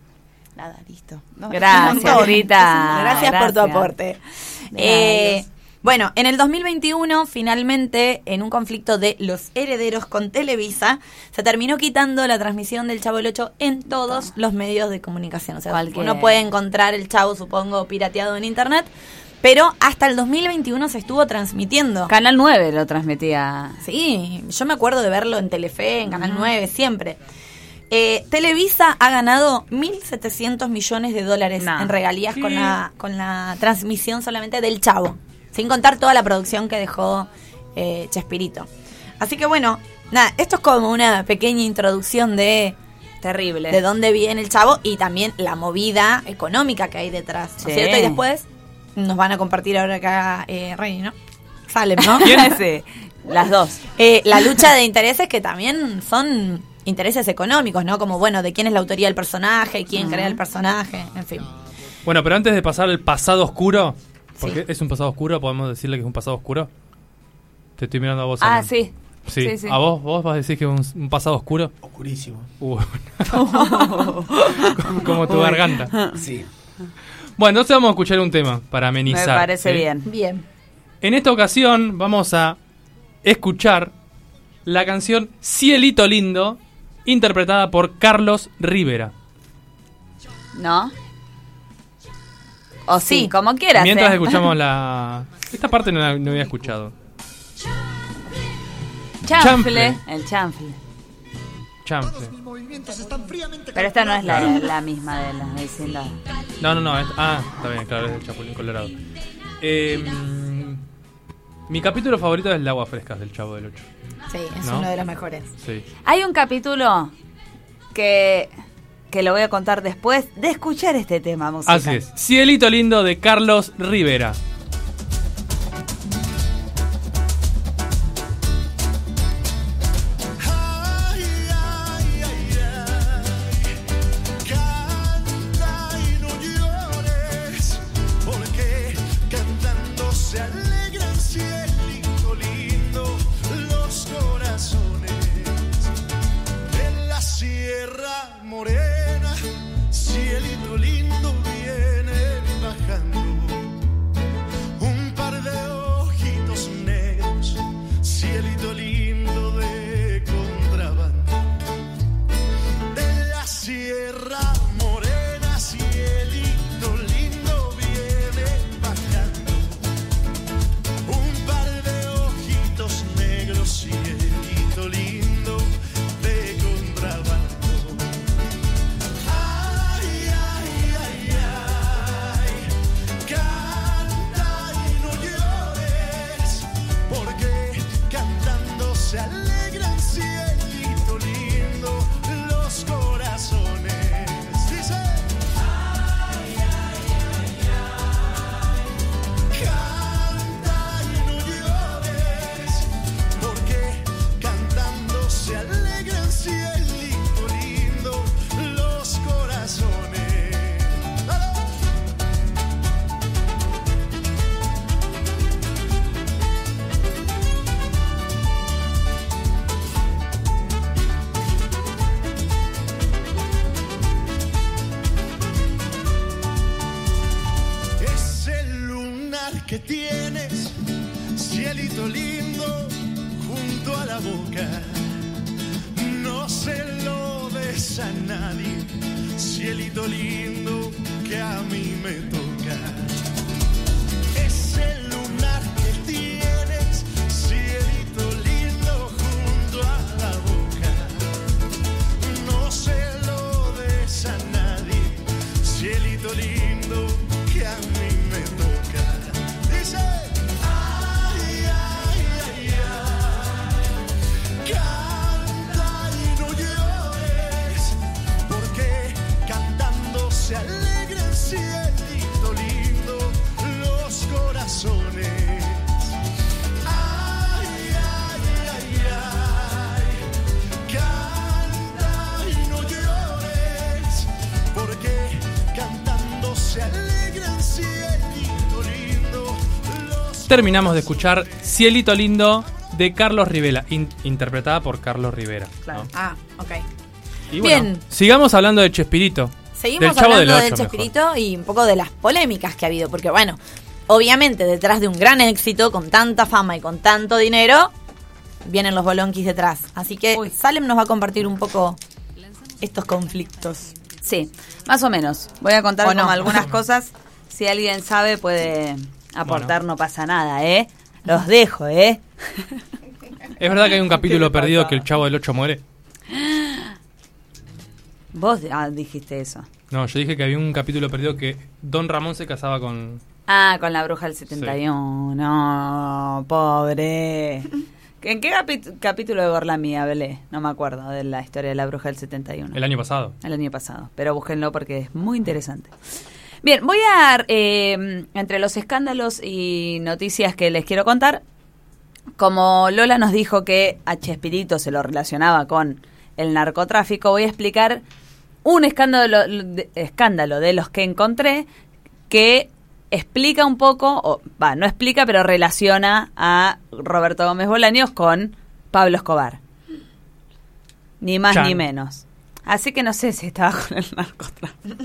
Nada, listo. No, Gracias. Rita. Gracias, por tu aporte. Eh, bueno, en el 2021, finalmente, en un conflicto de los herederos con Televisa, se terminó quitando la transmisión del Chavo el 8 en todos los medios de comunicación. O sea, Cualquier- uno puede encontrar el Chavo, supongo, pirateado en internet, pero hasta el 2021 se estuvo transmitiendo. Canal 9 lo transmitía. Sí, yo me acuerdo de verlo en Telefe, en Canal 9, siempre. Eh, Televisa ha ganado 1.700 millones de dólares Nah. en regalías con la, con la transmisión solamente del Chavo, sin contar toda la producción que dejó eh, Chespirito. Así que bueno, nada, esto es como una pequeña introducción de, Terrible. de dónde viene el Chavo y también la movida económica que hay detrás, ¿no es Sí. cierto? Y después nos van a compartir ahora acá eh, Rey, ¿no? Salem, ¿no? ¿Quién es ese? Las dos. Eh, la lucha de intereses que también son intereses económicos, ¿no? Como, bueno, de quién es la autoría del personaje, quién crea el personaje, en fin. Bueno, pero antes de pasar al pasado oscuro, porque es un pasado oscuro, podemos decirle que es un pasado oscuro. Te estoy mirando a vos. Ah, Alan. sí. Sí. Sí, sí. ¿A vos? ¿Vos vas a decir que es un, un pasado oscuro? Oscurísimo. Uh, como, como tu garganta. Sí. Bueno, entonces vamos a escuchar un tema para Me amenizar. parece ¿sí? bien. Bien. En esta ocasión vamos a escuchar la canción Cielito Lindo, interpretada por Carlos Rivera. ¿No? O sí, Sí. como quieras. Mientras ¿eh? escuchamos la... Esta parte no la no había escuchado. Chanfle. Chanfle. El chanfle. Chanfle. Pero esta no es la, la misma de la vecindad. No, no, no. es- ah, está bien, claro, es el Chapulín Colorado. Eh, mm, mi capítulo favorito es el de Agua Frescas del Chavo del 8. Sí, es ¿No? uno de los mejores. Sí. Hay un capítulo que, que lo voy a contar después de escuchar este tema musical. Así es. Cielito Lindo de Carlos Rivera. Terminamos de escuchar Cielito Lindo de Carlos Rivera, in- interpretada por Carlos Rivera. Claro. ¿no? Ah, ok. Y bueno, Bien. sigamos hablando de Chespirito. Seguimos del Chavo hablando del mejor. Chespirito y un poco de las polémicas que ha habido, porque bueno, obviamente detrás de un gran éxito, con tanta fama y con tanto dinero, vienen los bolonquis detrás. Así que Salem nos va a compartir un poco estos conflictos. Sí, más o menos. Voy a contar ¿O como no? algunas cosas. Si alguien sabe, puede aportar, no pasa nada, ¿eh? Los dejo, ¿eh? ¿Es verdad que hay un capítulo perdido que el Chavo del 8 muere? Vos ah, dijiste eso. No, yo dije que había un capítulo perdido que Don Ramón se casaba con... Ah, con la bruja del 71. No, pobre. ¿En qué capítulo de Gorlami hablé? No me acuerdo de la historia de la bruja del 71. El año pasado. El año pasado. Pero búsquenlo porque es muy interesante. Bien, voy a, eh, entre los escándalos y noticias que les quiero contar, como Lola nos dijo que a Chespirito se lo relacionaba con el narcotráfico, voy a explicar un escándalo de, escándalo de los que encontré que explica un poco, o va, no explica, pero relaciona a Roberto Gómez Bolaños con Pablo Escobar. Ni más Chan. ni menos. Así que no sé si estaba con el narcotráfico.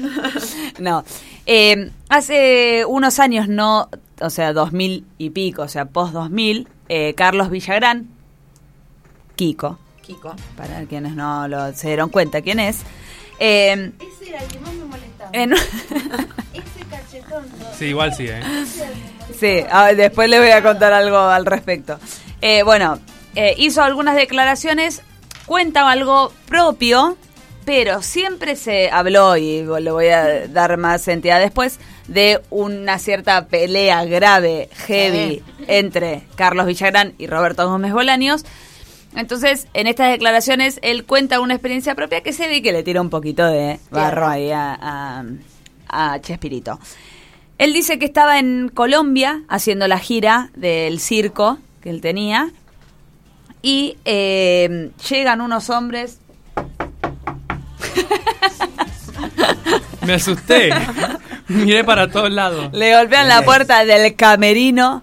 no. Eh, hace unos años, no, o sea, 2000 y pico, o sea, post 2000, eh, Carlos Villagrán, Kiko, Kiko. para quienes no lo, se dieron cuenta quién es, eh, Ese era el que más me molestaba. en- Ese cachetón. Sí, igual sí, ¿eh? Sí, a- después les voy a contar algo al respecto. Eh, bueno, eh, hizo algunas declaraciones, cuenta algo propio, pero siempre se habló, y le voy a dar más entidad después, de una cierta pelea grave, heavy, entre Carlos Villagrán y Roberto Gómez Bolaños. Entonces, en estas declaraciones, él cuenta una experiencia propia que se ve que le tira un poquito de barro ahí a, a, a Chespirito. Él dice que estaba en Colombia haciendo la gira del circo que él tenía y eh, llegan unos hombres. Me asusté. Miré para todos lados. Le golpean la puerta del camerino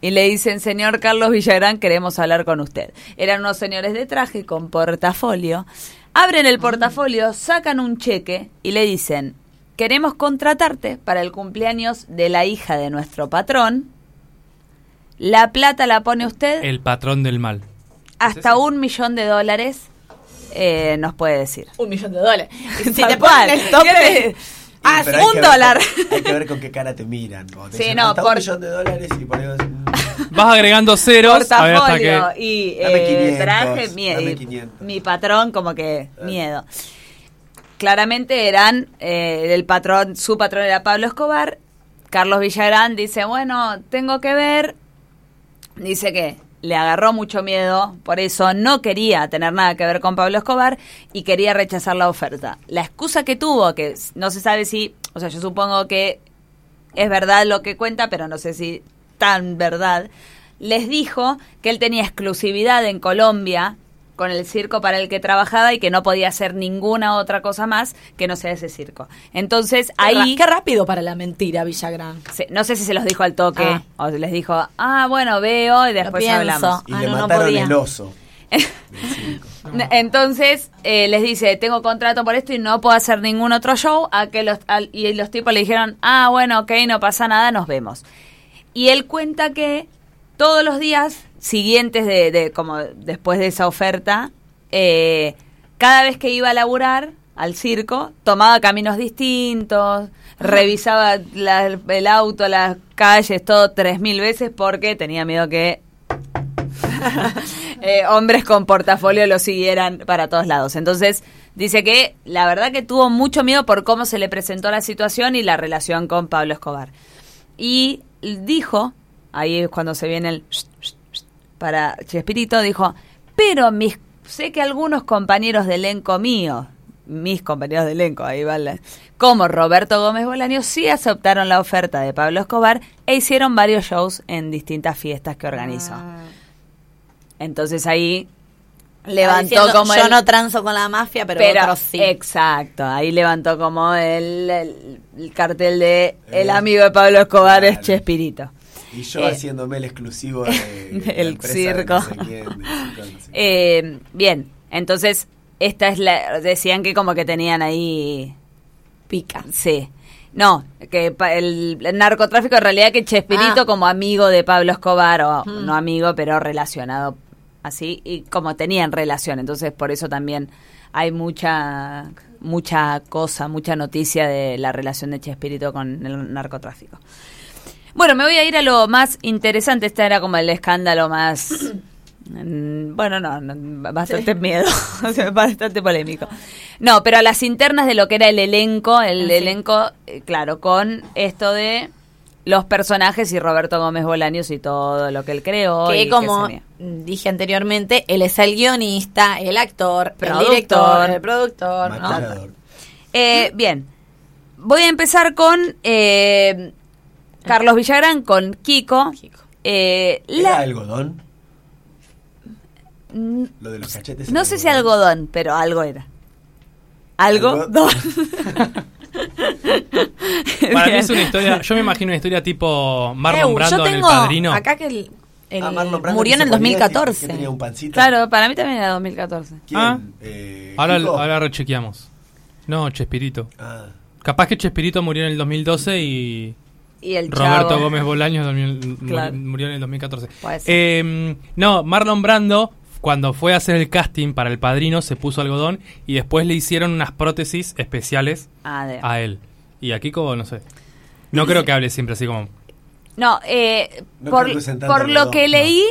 y le dicen, señor Carlos Villagrán, queremos hablar con usted. Eran unos señores de traje con portafolio. Abren el portafolio, sacan un cheque y le dicen, queremos contratarte para el cumpleaños de la hija de nuestro patrón. La plata la pone usted El patrón del mal. hasta un millón de dólares. Eh, nos puede decir. Un millón de dólares. Si te ponen el tope, ¿Qué te- Ah, sí, un dólar. con- hay que ver con qué cara te miran. te Sí, dicen, no, por- un millón de dólares y por ahí vas, mm, Vas agregando ceros. a ver hasta portafolio que... y Dame eh, 500, traje miedo. dame 500. Mi patrón como que miedo. Claramente eran eh, el patrón, su patrón era Pablo Escobar. Carlos Villagrán dice, bueno, tengo que ver. Dice que le agarró mucho miedo, por eso no quería tener nada que ver con Pablo Escobar y quería rechazar la oferta. La excusa que tuvo, que no se sabe si, o sea, yo supongo que es verdad lo que cuenta, pero no sé si tan verdad, les dijo que él tenía exclusividad en Colombia con el circo para el que trabajaba y que no podía hacer ninguna otra cosa más que no sea ese circo. Entonces ahí... Qué rápido para la mentira, Villagrán. se- no sé si se los dijo al toque Ah. o les dijo, ah, bueno, veo y después hablamos. y Ah, le no, no mataron podía. el oso. Entonces eh, les dice, tengo contrato por esto y no puedo hacer ningún otro show. A que los, al- y los tipos le dijeron, ah, bueno, ok, no pasa nada, nos vemos. Y él cuenta que todos los días siguientes de, de- como después de esa oferta, eh, cada vez que iba a laburar al circo, tomaba caminos distintos, revisaba la- el auto, las calles, todo tres mil veces porque tenía miedo que eh, hombres con portafolio lo siguieran para todos lados. Entonces, dice que la verdad que tuvo mucho miedo por cómo se le presentó la situación y la relación con Pablo Escobar. Y dijo, ahí es cuando se viene el para Chespirito, dijo, pero mis, sé que algunos compañeros de elenco mío, mis compañeros de elenco, ahí va la- como Roberto Gómez Bolaño, sí aceptaron la oferta de Pablo Escobar e hicieron varios shows en distintas fiestas que organizó. Entonces ahí levantó Diciendo, como Yo el- no transo con la mafia, pero, otros sí. Exacto, ahí levantó como el, el- el cartel de el amigo de Pablo Escobar es. Chespirito. Y yo Eh, haciéndome el exclusivo de, de empresa circo. de no sé quién, del circo de no sé quién. Eh, bien, entonces, esta es la. Decían que como que tenían ahí. Pica. Sí. No, que pa- el, el narcotráfico en realidad que Chespirito Ah. como amigo de Pablo Escobar, o Mm. no amigo, pero relacionado así, y como tenían relación, entonces por eso también hay mucha mucha cosa, mucha noticia de la relación de Chespirito con el narcotráfico. Bueno, me voy a ir a lo más interesante, este era como el escándalo más... mm, Bueno, no, no, bastante miedo, bastante polémico. No, pero a las internas de lo que era el elenco, el Ah, sí. elenco, eh, claro, con esto de los personajes y Roberto Gómez Bolaños y todo lo que él creó. que como dije anteriormente, él es el guionista, el actor, Productor. el director, el productor, ¿no? Eh, bien, voy a empezar con eh, Carlos Villagrán, con Kiko. Kiko. Eh, ¿Era la- algodón? Mm, Lo de los cachetes. No sé si algodón, pero algo era. Algo. Algodón. Para mí es una historia, yo me imagino una historia tipo Marlon Brando en El Padrino. acá que el, el- Ah, Marlon Brando murió en el ponía, que- 2014. que tenía un pancito. Claro, para mí también era 2014. ¿Quién? Ah. Eh, Ahora, ahora rechequeamos. No, Chespirito. Ah, Capaz que Chespirito murió en el 2012 y Y el Roberto chavo. Gómez Bolaños Claro. murió en el 2014. Puede ser. Eh, no, Marlon Brando, cuando fue a hacer el casting para El Padrino, se puso algodón y después le hicieron unas prótesis especiales Ah, a él. Y a Kiko, no sé. No creo que hable siempre así como... No, eh, No por, lo que no. leí,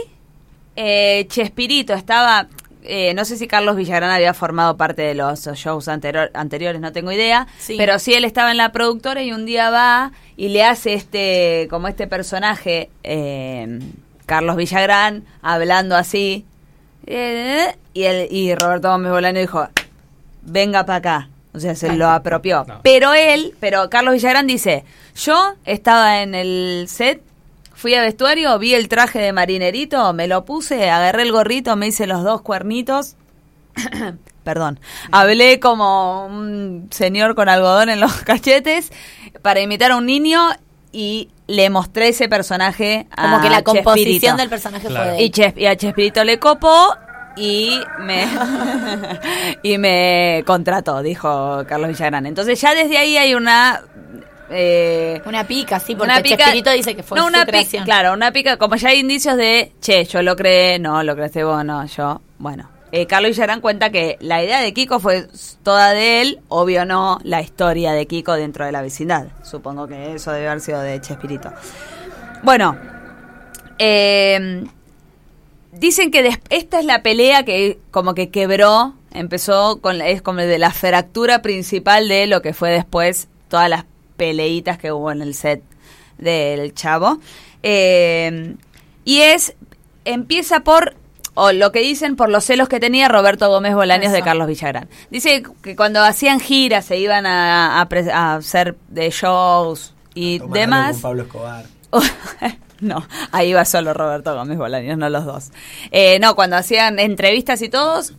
eh, Chespirito estaba, eh, no sé si Carlos Villagrán había formado parte de los shows anterior- anteriores, no tengo idea, Sí. pero sí él estaba en la productora y un día va y le hace este, como este personaje, eh, Carlos Villagrán, hablando así, eh, y, él, y Roberto Gómez Bolano dijo, venga para acá. O sea, se lo apropió. No. Pero él, pero Carlos Villagrán dice, yo estaba en el set, fui a vestuario, vi el traje de marinerito, me lo puse, agarré el gorrito, me hice los dos cuernitos. Perdón. Hablé como un señor con algodón en los cachetes para imitar a un niño y le mostré ese personaje a Como que la Chespirito. composición del personaje Claro. fue de Y, él. Ches- y a Chespirito le copó y me y me contrató, dijo Carlos Villagrán. Entonces ya desde ahí hay una eh, Una pica, sí, porque una pica- Chespirito dice que fue no, su una pi- creación. claro, una pica, como ya hay indicios de, che, yo lo creé, no, lo creaste vos, no, yo, bueno. Eh, Carlos Villarán cuenta que la idea de Kiko fue toda de él, obvio no, la historia de Kiko dentro de la vecindad. Supongo que eso debe haber sido de Chespirito. Bueno, eh, dicen que esta es la pelea que como que quebró, empezó con la- es como de la fractura principal de lo que fue después todas las peleitas que hubo en el set del chavo. Eh, y es, empieza por, o lo que dicen por los celos que tenía Roberto Gómez Bolaños de. Carlos Villagrán. Dice que cuando hacían giras se iban a, a pre- a hacer de shows y demás. Con Pablo Escobar. no, ahí va solo Roberto Gómez Bolaños, no los dos. Eh, no, cuando hacían entrevistas y todos,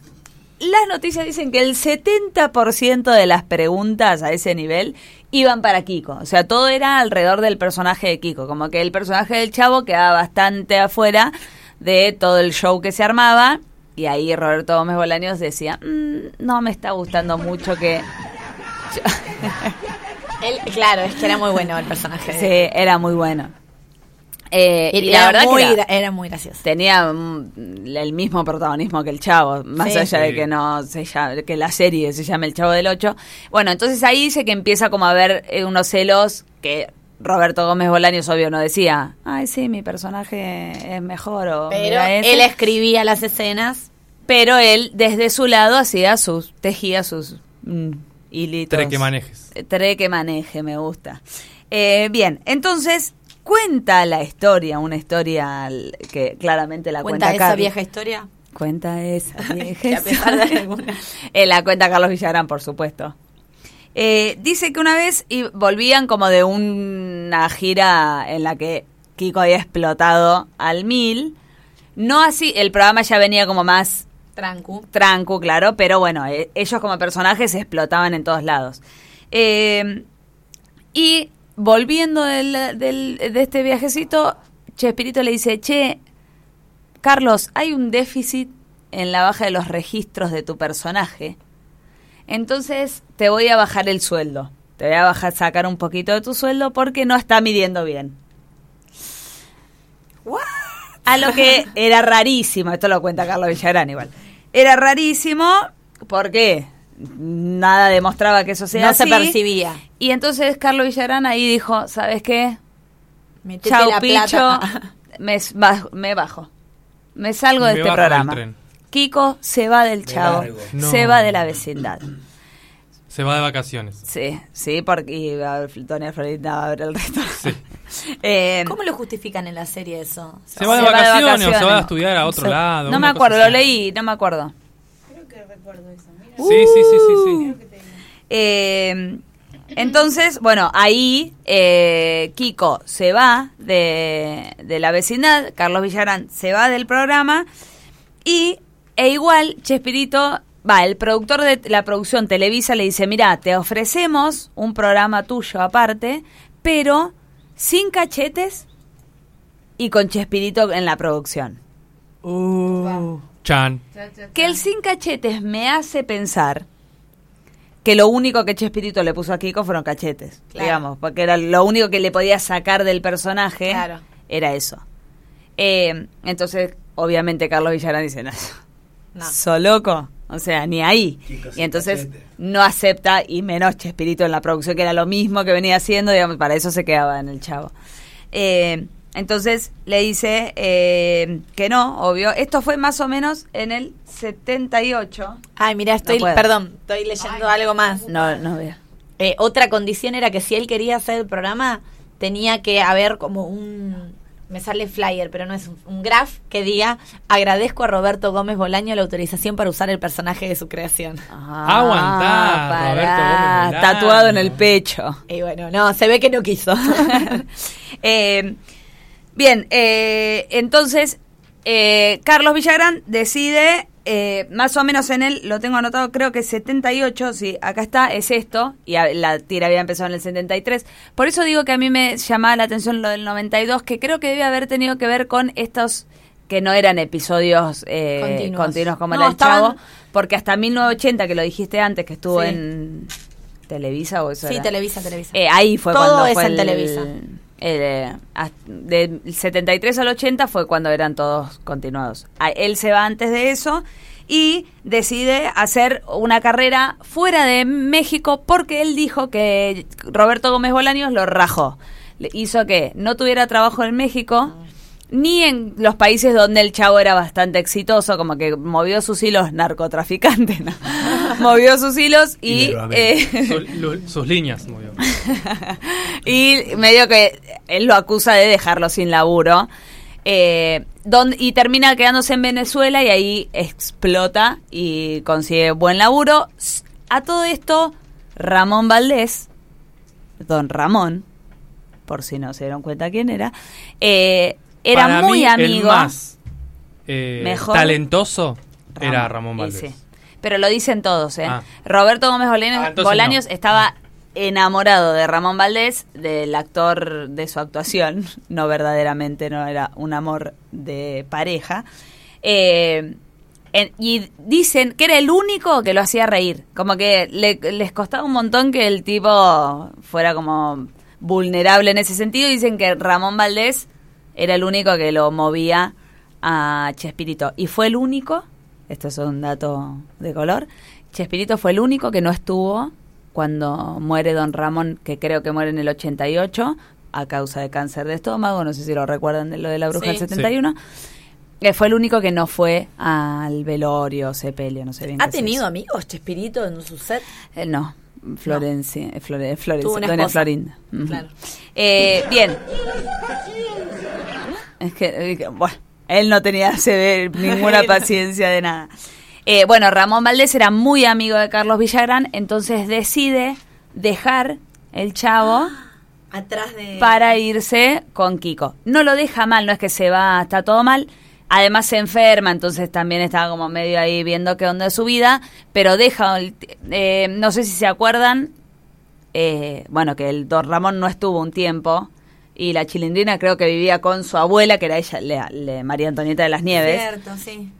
las noticias dicen que el 70% de las preguntas a ese nivel iban para Kiko. O sea, todo era alrededor del personaje de Kiko. Como que el personaje del chavo quedaba bastante afuera de todo el show que se armaba. Y ahí Roberto Gómez Bolaños decía, "Mm, no me está gustando mucho que... Él, claro, es que era muy bueno el personaje. Sí, era muy bueno. Eh, Y la verdad muy, que era- muy gracioso. tenía el mismo protagonismo que el Chavo, más Sí. allá de que no se llame, que la serie se llame El Chavo del Ocho. Bueno, entonces ahí dice que empieza como a haber eh, unos celos que Roberto Gómez Bolaños obvio no decía, ay sí, mi personaje es mejor o Pero mira ese". él escribía las escenas. pero él desde su lado hacía sus, tejía sus mm, hilitos. Tre que manejes. Tre que maneje, me gusta. Eh, bien, entonces cuenta la historia, una historia que claramente la cuenta, Cuenta esa Carlos. vieja historia. Cuenta esa vieja historia. Eh, la cuenta Carlos Villarán, por supuesto. Eh, dice que una vez y volvían como de una gira en la que Kiko había explotado al mil. No así, el programa ya venía como más Trancu. trancu, claro, pero bueno, eh, ellos como personajes se explotaban en todos lados. Eh, y volviendo del, del- de este viajecito, Chespirito le dice, che, Carlos, hay un déficit en la baja de los registros de tu personaje. Entonces te voy a bajar el sueldo. Te voy a bajar, sacar un poquito de tu sueldo porque no está midiendo bien. A lo que era rarísimo, esto lo cuenta Carlos Villarán igual. Era rarísimo porque nada demostraba que eso sea No se percibía. Y entonces Carlos Villarán ahí dijo, ¿sabes qué? Metete Chau, la picho, plata. me, bajo- me bajo. Me salgo de Me este programa. Kiko se va del chavo, se va de la vecindad. Se va de vacaciones. Sí, sí, porque y va a ver va a ver el resto. Sí. Eh, ¿Cómo lo justifican en la serie eso? Se va de vacaciones, o se va a estudiar a otro lado. No me acuerdo, lo así. leí, no me acuerdo. Sí, sí, sí, sí, sí. Eh, entonces, bueno, ahí eh, Kiko se va de, de la vecindad, Carlos Villarán se va del programa y, e igual, Chespirito, va, el productor de la producción Televisa le dice, mira, te ofrecemos un programa tuyo aparte, pero sin cachetes y con Chespirito en la producción. Chan. Que el sin cachetes me hace pensar que lo único que Chespirito le puso a Kiko fueron cachetes, Claro. digamos, porque era lo único que le podía sacar del personaje, Claro. era eso. Eh, entonces, obviamente Carlos Villarán dice, no, No. ¿so loco? O sea, ni ahí. Kiko Y entonces cachete. no acepta, y menos Chespirito en la producción, que era lo mismo que venía haciendo, digamos, para eso se quedaba en el chavo. Eh, entonces le dice eh, que no, obvio. Esto fue más o menos en el 78. Ay, mira, estoy, perdón, estoy leyendo algo más. No, no veo. Eh, otra condición era que si él quería hacer el programa, tenía que haber como un. Me sale flyer, pero no es un, un graph que diga: Agradezco a Roberto Gómez Bolaño la autorización para usar el personaje de su creación. Ah, Aguantá, pará, Roberto Gómez Bolaño. Tatuado en el pecho. Y bueno, no, se ve que no quiso. Eh, bien, eh, entonces eh, Carlos Villagrán decide, eh, más o menos en él, lo tengo anotado, creo que 78, sí, acá está, es esto, y a- la tira había empezado en el 73. Por eso digo que a mí me llamaba la atención lo del 92, que creo que debe haber tenido que ver con estos que no eran episodios eh, Continuos. continuos, como No, el estaban- Chavo, porque hasta 1980, que lo dijiste antes, que estuvo Sí. en Televisa o eso sí, era? Televisa, Televisa. Eh, ahí fue Todo cuando es fue en el- Televisa. Eh, del 73 al 80 fue cuando eran todos continuados. A- Él se va antes de eso y decide hacer una carrera fuera de México porque él dijo que Roberto Gómez Bolaños lo rajó. Hizo que no tuviera trabajo en México ni en los países donde el chavo era bastante exitoso, como que movió sus hilos narcotraficante, ¿no? movió sus hilos y... Eh, sus líneas, muy bien. y medio que él lo acusa de dejarlo sin laburo. Eh, don- y termina quedándose en Venezuela y ahí explota y consigue buen laburo. A todo esto, Ramón Valdés, don Ramón, por si no se dieron cuenta quién era, eh, era Para muy mí, amigo. El más eh, Mejor- talentoso era Ramón y Valdés. sí. Pero lo dicen todos, ¿eh? Ah. Roberto Gómez Bolaños, Ah, Bolaños no. estaba enamorado de Ramón Valdés, del actor de su actuación, no verdaderamente, no era un amor de pareja. Eh, en- y dicen que era el único que lo hacía reír, como que le- les costaba un montón que el tipo fuera como vulnerable en ese sentido. Dicen que Ramón Valdés era el único que lo movía a Chespirito. Y fue el único, esto es un dato de color, Chespirito fue el único que no estuvo cuando muere don Ramón, que creo que muere en el 88, a causa de cáncer de estómago, no sé si lo recuerdan de lo de la bruja Sí. del 71. Eh, fue el único que no fue al velorio, sepelio, no sé bien. ¿Ha qué tenido amigos Chespirito en su set? Eh, no, Florencia, eh, Flore- Florencia. Florinda. Claro. Eh, bien. Es que, eh, que, bueno, él no tenía se ninguna paciencia de nada. Eh, bueno, Ramón Valdés era muy amigo de Carlos Villagrán, entonces decide dejar el chavo Atrás de. para irse con Kiko. No lo deja mal, no es que se va, está todo mal. Además se enferma, entonces también estaba como medio ahí viendo qué onda de su vida, pero deja, el- eh, no sé si se acuerdan, eh, bueno, que el Don Ramón no estuvo un tiempo y la chilindrina creo que vivía con su abuela, que era ella, le- le- María Antonieta de las Nieves. Cierto, sí.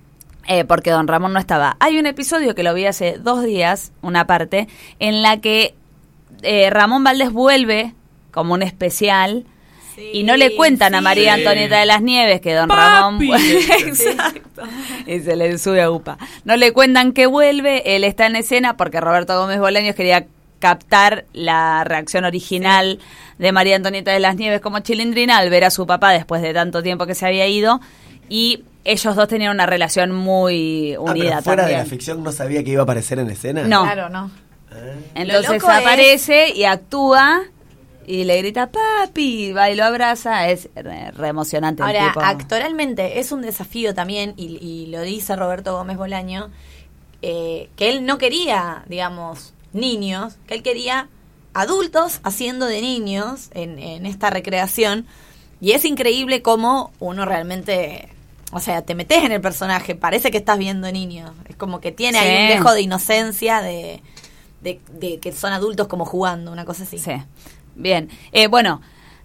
Eh, porque don Ramón no estaba. Hay un episodio que lo vi hace dos días, una parte, en la que eh, Ramón Valdés vuelve como un especial y no le cuentan a María Sí. Antonieta de las Nieves que don Papi. Ramón... Exacto. Y se le sube a UPA. No le cuentan que vuelve, él está en escena porque Roberto Gómez Bolaños quería captar la reacción original de María Antonieta de las Nieves como chilindrina al ver a su papá después de tanto tiempo que se había ido y ellos dos tenían una relación muy Ah, unida pero fuera también. de la ficción no sabía que iba a aparecer en escena. No. Claro, no. Entonces Lo loco es- aparece y actúa y le grita papi, va y lo abraza, es re, re emocionante. el Ahora, tipo. actoralmente es un desafío también, y, y lo dice Roberto Gómez Bolaño, eh, que él no quería, digamos, niños, que él quería adultos haciendo de niños en, en esta recreación. Y es increíble cómo uno realmente, o sea, te metes en el personaje, parece que estás viendo niños. Es como que tiene ahí un dejo de inocencia, de, de, de que son adultos como jugando, una cosa así. Sí. Bien. Eh, bueno,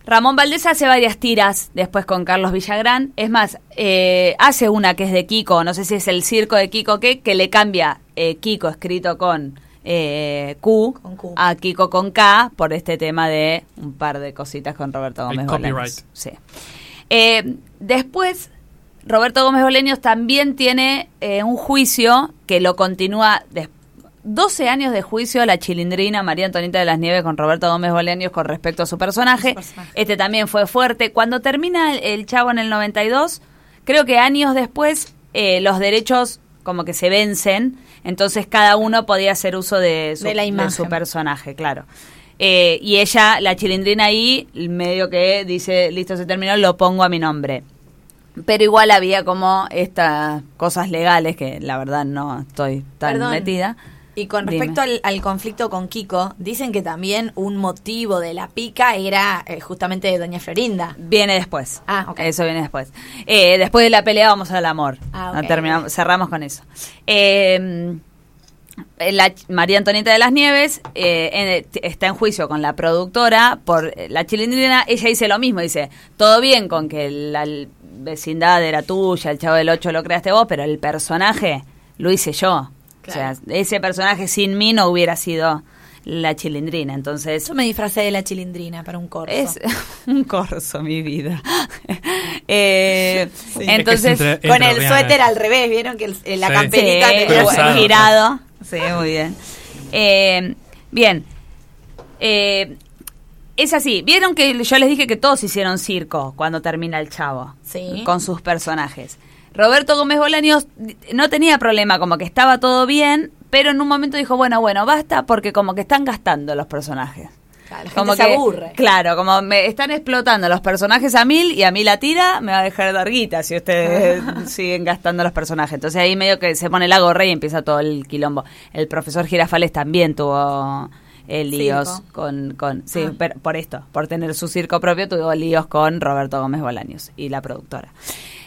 Ramón Valdés hace varias tiras después con Carlos Villagrán. Es más, eh, hace una que es de Kiko, no sé si es el circo de Kiko qué, que le cambia eh, Kiko escrito con eh, Q, Con Q. a Kiko con K por este tema de un par de cositas con Roberto El Gómez copyright. Bolaños. Sí. Eh, después, Roberto Gómez Bolaños también tiene eh, un juicio que lo continúa des- 12 años de juicio a la chilindrina María Antonieta de las Nieves con Roberto Gómez Bolaños con respecto a su personaje. Este también fue fuerte. Cuando termina el, el Chavo en el 92, creo que años después eh, los derechos como que se vencen, entonces cada uno podía hacer uso de su, De la su personaje, claro. Eh, y ella, la chilindrina ahí, medio que dice, listo, se terminó, lo pongo a mi nombre. Pero igual había como estas cosas legales que la verdad no estoy tan Perdón. metida. Y con respecto al, al conflicto con Kiko, dicen que también un motivo de la pica era eh, justamente de Doña Florinda. Viene después. Ah, ok. Eso viene después. Eh, después de la pelea vamos al amor. Ah, No ok, terminamos, cerramos con eso. Eh, la María Antonieta de las Nieves eh, en- t- está en juicio con la productora por eh, la chilindrina. Ella dice lo mismo, dice, todo bien con que la vecindad era tuya, el chavo del 8 lo creaste vos, pero el personaje lo hice yo. Claro. O sea, ese personaje sin mí no hubiera sido la chilindrina. Entonces, Yo me disfracé de la chilindrina para un corso. es un corso, mi vida. Eh, entonces, con el suéter al revés, ¿vieron? que el- eh, La Sí. camperita sí, Cruzado. girado. Sí, muy bien. Eh, bien. Eh, es así. Vieron que yo les dije que todos hicieron circo cuando termina el chavo. Sí. Con sus personajes. Roberto Gómez Bolaños no tenía problema, como que estaba todo bien, pero en un momento dijo, bueno, bueno, basta porque como que están gastando los personajes. Claro, la gente Como se que- aburre. Claro, como me están explotando los personajes a mil y a mí la tira me va a dejar darguita si ustedes siguen gastando los personajes. Entonces ahí medio que se pone la gorra y empieza todo el quilombo. El profesor Girafales también tuvo eh, líos Circo. con, con sí, Ah. pero por esto, por tener su circo propio tuvo líos con Roberto Gómez Bolaños y la productora.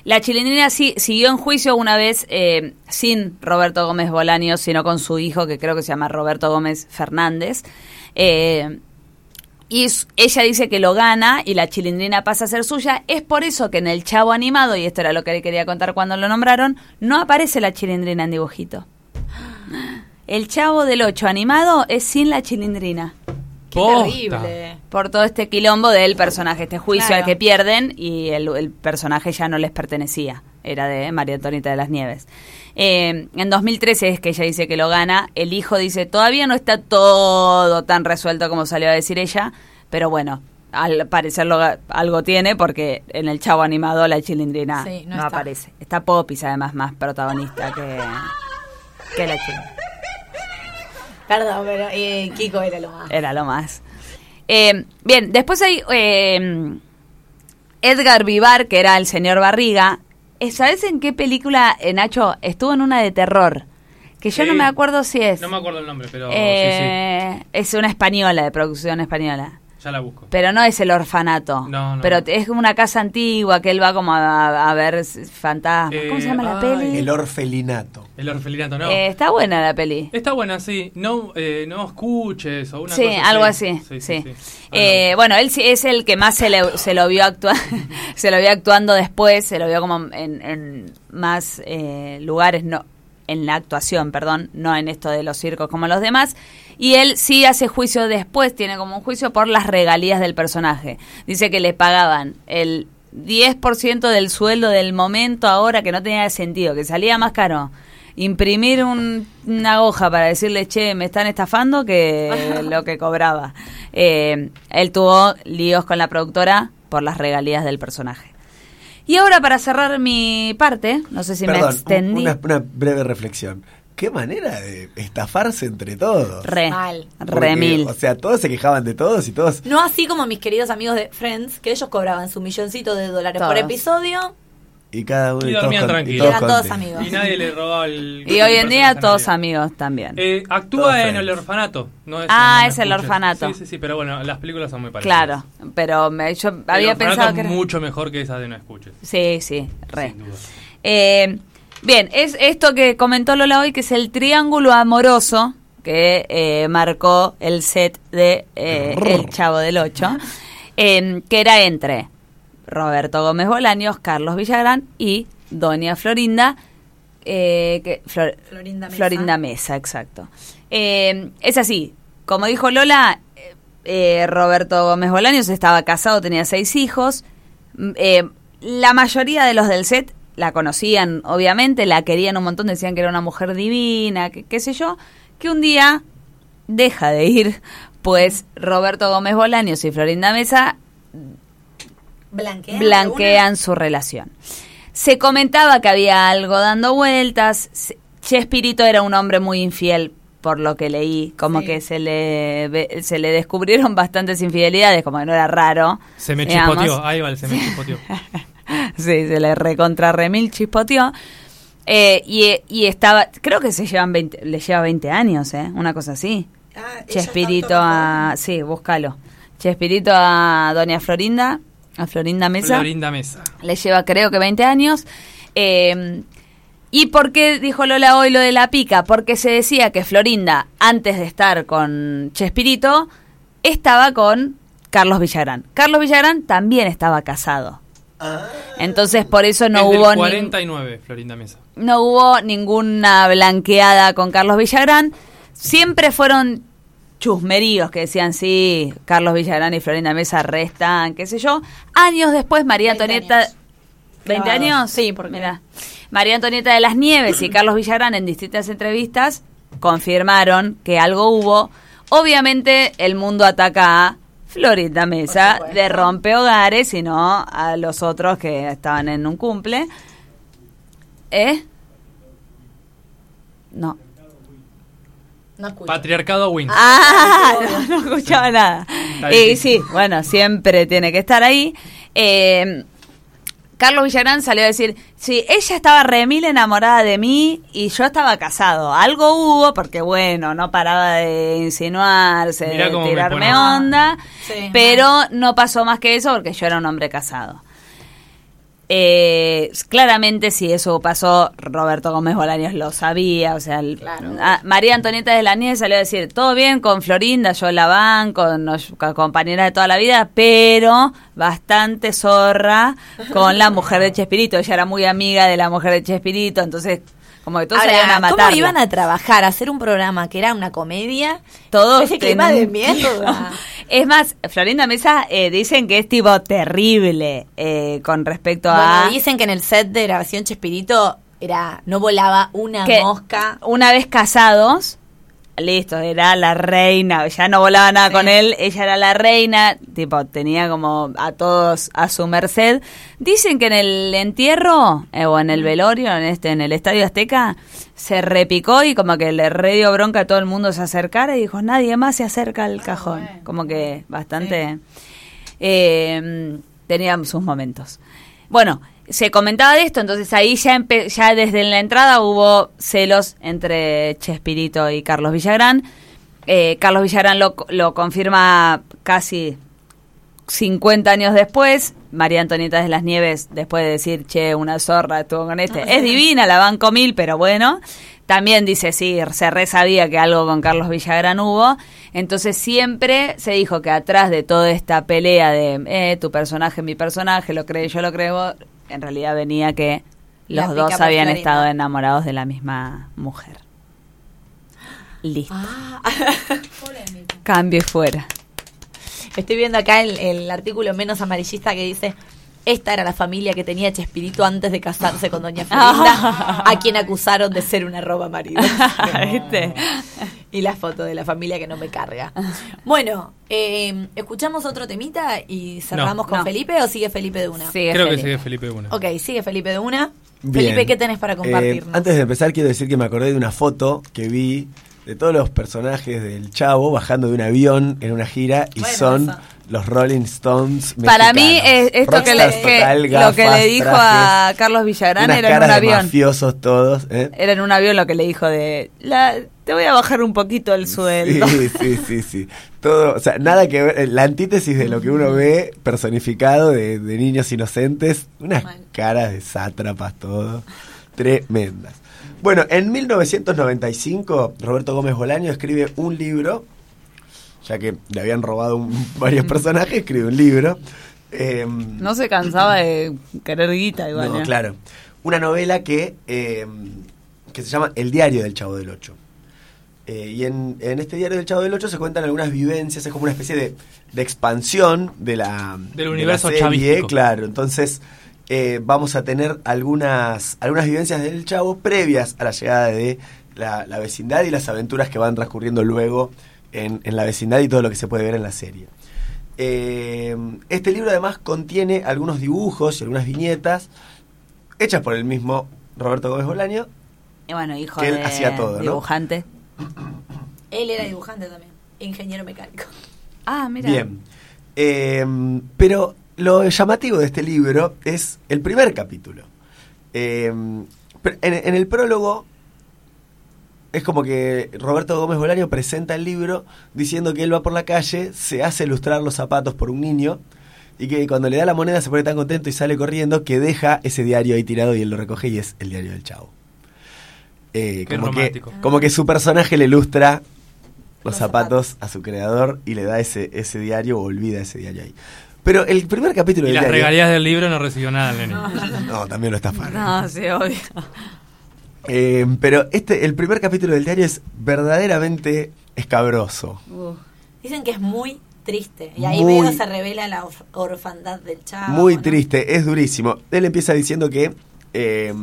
La chilindrina sí siguió en juicio una vez eh, sin Roberto Gómez Bolaños, sino con su hijo que creo que se llama Roberto Gómez Fernández. Eh, y ella dice que lo gana y la chilindrina pasa a ser suya. Es por eso que en el chavo animado, y esto era lo que le quería contar cuando lo nombraron, no aparece la chilindrina en dibujito. El chavo del 8 animado es sin la chilindrina. Qué Posta. terrible. Por todo este quilombo del personaje, este juicio Claro. al que pierden y el, el personaje ya no les pertenecía. Era de María Antonita de las Nieves. Eh, en 2013 es que ella dice que lo gana. El hijo dice, todavía no está todo tan resuelto como salió a decir ella, pero bueno, al parecer lo ga- algo tiene porque en el chavo animado la chilindrina Sí, no no, está. aparece. Está Popis además más protagonista que, que la chilindrina. Perdón, pero eh, Kiko era lo más. Era lo más. Eh, bien, después hay eh, Edgar Vivar, que era el señor Barriga. Eh, ¿Sabes en qué película, eh, Nacho, estuvo en una de terror? Que yo Sí. no me acuerdo si es. No me acuerdo el nombre, pero Eh, Es una española, de producción española. Ya la busco. Pero no es el orfanato. No, no, Pero es como una casa antigua que él va como a, a ver fantasmas. ¿Cómo se Eh, llama la ay. peli? El orfelinato. El orfelinato, no. Eh, está buena la peli. Está buena, sí. No, eh, no escuches o una Sí, cosa algo así. Sí, Sí, sí, sí. Eh, bueno, él sí es el que más se, le- se lo vio actuar, se lo vio actuando después, se lo vio como en, en más eh, lugares, no, en la actuación, perdón, no en esto de los circos como los demás. Y él sí hace juicio después, tiene como un juicio por las regalías del personaje. Dice que le pagaban el 10% del sueldo del momento ahora que no tenía sentido, que salía más caro imprimir un- una hoja para decirle, che, me están estafando, que lo que cobraba. Eh, él tuvo líos con la productora por las regalías del personaje. Y ahora para cerrar mi parte, no sé si me extendí. Una, una breve reflexión. Qué manera de estafarse entre todos. Re, Mal. Porque, remil. O sea, todos se quejaban de todos y todos. No así como mis queridos amigos de Friends, que ellos cobraban su milloncito de dólares por episodio Y cada uno Y dormían tranquilos. Eran todos amigos. Y nadie le robaba el. Y hoy en día todos nadie. amigos también. Eh, actúa Todos en friends. el orfanato. No es Ah, es el orfanato. Sí, sí, sí, pero bueno, las películas son muy parecidas. claro, pero me, yo El había orfanato pensado es que era... mucho mejor que esa de No Escuches. Sí, sí, re. Sin duda. Eh, bien, es esto que comentó Lola hoy, que es el triángulo amoroso que eh, marcó el set de eh, El Chavo del Ocho, eh, que era entre Roberto Gómez Bolaños, Carlos Villagrán y Doña Florinda, eh, que, Flor- Florinda Mesa. Florinda Mesa, exacto. Eh, es así, como dijo Lola, eh, Roberto Gómez Bolaños estaba casado, tenía seis hijos. Mm, la mayoría de los del set la conocían, obviamente, la querían un montón, decían que era una mujer divina, que, qué sé yo, que un día deja de ir, pues Roberto Gómez Bolaños y Florinda Mesa blanquean. blanquean su relación. Se comentaba que había algo dando vueltas. Chespirito era un hombre muy infiel, por lo que leí. Como Sí. que se le, ve- se le descubrieron bastantes infidelidades, como que no era raro. Se me digamos. chispoteó. Ahí va, el se me chispoteó. sí, se le recontra remil chispoteó. Eh, y, y estaba, creo que se llevan 20, le lleva 20 años, ¿eh? Una cosa así. Ah, Chespirito a, sí, búscalo. Chespirito a Doña Florinda, a Florinda Mesa Florinda Mesa. le lleva creo que 20 años. Eh, ¿Y por qué dijo Lola hoy lo de la pica? Porque se decía que Florinda, antes de estar con Chespirito, estaba con Carlos Villagrán. Carlos Villagrán también estaba casado. Entonces por eso no Es del hubo ni- 49, Florinda Mesa. no hubo ninguna blanqueada con Carlos Villagrán. Siempre fueron chusmeríos que decían, sí, Carlos Villagrán y Florinda Mesa restan, qué sé yo. Años después, María 20 Antonieta... años. ¿20 Claro. años? Sí, porque-. María Antonieta de las Nieves y Carlos Villagrán en distintas entrevistas confirmaron que algo hubo. Obviamente el mundo ataca a Florinda Mesa de rompe hogares y no a los otros que estaban en un cumple. ¿Eh? No. No escucho. Patriarcado Wins. Ah, no, no escuchaba nada. Y difícil. sí, bueno, siempre tiene que estar ahí. Eh, Carlos Villagrán salió a decir, sí, ella estaba remil enamorada de mí y yo estaba casado. Algo hubo porque, bueno, no paraba de insinuarse, Mirá de tirarme onda, Sí, pero no pasó más que eso porque yo era un hombre casado. Eh, claramente si eso pasó, Roberto Gómez Bolaños lo sabía, o sea, el- Claro. a- María Antonieta de la Nieves salió a decir, todo bien con Florinda, yo la banco, nos- co- compañera de toda la vida, pero bastante zorra con la mujer de Chespirito, ella era muy amiga de la mujer de Chespirito, entonces como que todos Ahora, salían a ¿cómo matarla. iban a trabajar, a hacer un programa que era una comedia? Todos Ese clima de mierda. Es más, Florinda Mesa eh, dicen que es tipo terrible eh, con respecto a... Bueno, dicen que en el set de grabación Chespirito era no volaba una mosca. Una vez casados, listo, era la reina, ya no volaba nada Sí. con él, ella era la reina, tipo, tenía como a todos a su merced. Dicen que en el entierro, eh, o en el velorio, en este, en el Estadio Azteca, se repicó y como que le re dio bronca a todo el mundo se acercara y dijo, nadie más se acerca al cajón. Como que bastante... eh, tenía sus momentos. Bueno, se comentaba de esto, entonces ahí ya, ya desde la entrada hubo celos entre Chespirito y Carlos Villagrán. Eh, Carlos Villagrán lo, lo confirma casi 50 años después. María Antonieta de las Nieves, después de decir, che, una zorra estuvo con este, es divina, la banco mil, pero bueno. También dice, sí, se re sabía que algo con Carlos Villagrán hubo. Entonces siempre se dijo que atrás de toda esta pelea de eh, tu personaje, mi personaje, lo cree, yo lo creo, en realidad venía que los dos habían estado enamorados de la misma mujer. Listo. Ah. Cambio y fuera. Estoy viendo acá el, el artículo menos amarillista que dice. Esta era la familia que tenía Chespirito antes de casarse con Doña Florinda, a quien acusaron de ser una roba marido. ¿Viste? Y la foto de la familia que no me carga. Bueno, eh, ¿escuchamos otro temita y cerramos No. con No. Felipe o sigue Felipe de una? Sigue Creo que Felipe. sigue Felipe Una. Ok, sigue Felipe de una. Bien. Felipe, ¿qué tenés para Eh, compartirnos? antes de empezar, quiero decir que me acordé de una foto que vi de todos los personajes del Chavo bajando de un avión en una gira y Bueno, son eso. Los Rolling Stones. Para mí, mexicanos. es esto que, le- total, lo que le dijo trajes, a Carlos Villagrán era en un avión. mafiosos todos. ¿eh? Era en un avión lo que le dijo de, la, te voy a bajar un poquito el sueldo. Sí, sí, sí, sí. Todo, o sea, nada que ver, la antítesis de lo que uno ve personificado de, de niños inocentes, unas Mal. caras de sátrapas, todo, tremendas. Bueno, en 1995, Roberto Gómez Bolaño escribe un libro, ya que le habían robado un- varios personajes, escribe un libro. eh, No se cansaba de querer guita igual. no, ¿eh? claro. Una novela que, eh, que se llama El diario del Chavo del Ocho. Eh, y en, en este diario del Chavo del Ocho se cuentan algunas vivencias, es como una especie de, de expansión de la, Del de la universo serie, chavístico. Claro, entonces eh, vamos a tener algunas, algunas vivencias del Chavo previas a la llegada de la, la vecindad y las aventuras que van transcurriendo luego en, en la vecindad y todo lo que se puede ver en la serie. Eh, este libro además contiene algunos dibujos y algunas viñetas hechas por el mismo Roberto Gómez Bolaño. Y bueno, hijo Que él de hacía todo, ¿no? dibujante. Él era dibujante también, ingeniero mecánico. Ah, mira. Bien. Eh, pero lo llamativo de este libro es el primer capítulo. Eh, en el prólogo es como que Roberto Gómez Bolaño presenta el libro diciendo que él va por la calle, se hace lustrar los zapatos por un niño y que cuando le da la moneda se pone tan contento y sale corriendo que deja ese diario ahí tirado y él lo recoge y es el diario del chavo. Eh, Qué como, que, romántico. como que su personaje le ilustra los, Los zapatos, a su creador y le da ese, ese diario o olvida ese diario ahí. Pero el primer capítulo Y del las diario... regalías del libro no recibió nada el nene. No, también lo estafaron. No, sí, obvio. Eh, pero este, el primer capítulo del diario es verdaderamente escabroso. Uh, Dicen que es muy triste. Y ahí Muy- medio se revela la orf- orfandad del chavo. Muy ¿no? triste, es durísimo. Él empieza diciendo que, eh,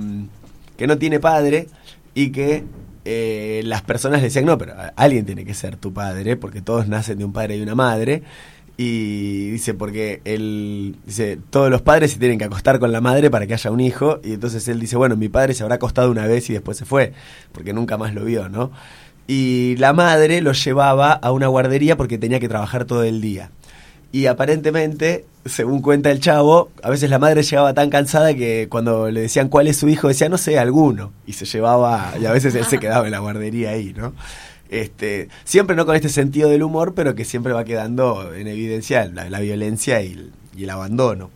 que no tiene padre y que eh, las personas le decían, no, pero alguien tiene que ser tu padre, porque todos nacen de un padre y una madre. Y dice, porque él dice, todos los padres se tienen que acostar con la madre para que haya un hijo. Y entonces él dice, bueno, mi padre se habrá acostado una vez y después se fue, porque nunca más lo vio, ¿no? Y la madre lo llevaba a una guardería porque tenía que trabajar todo el día. Y aparentemente, según cuenta el chavo, a veces la madre llegaba tan cansada que cuando le decían cuál es su hijo, decía, no sé, alguno. Y se llevaba, y a veces él se quedaba en la guardería ahí, ¿no? Este, siempre no con este sentido del humor, pero que siempre va quedando en evidencia la, violencia y el, abandono.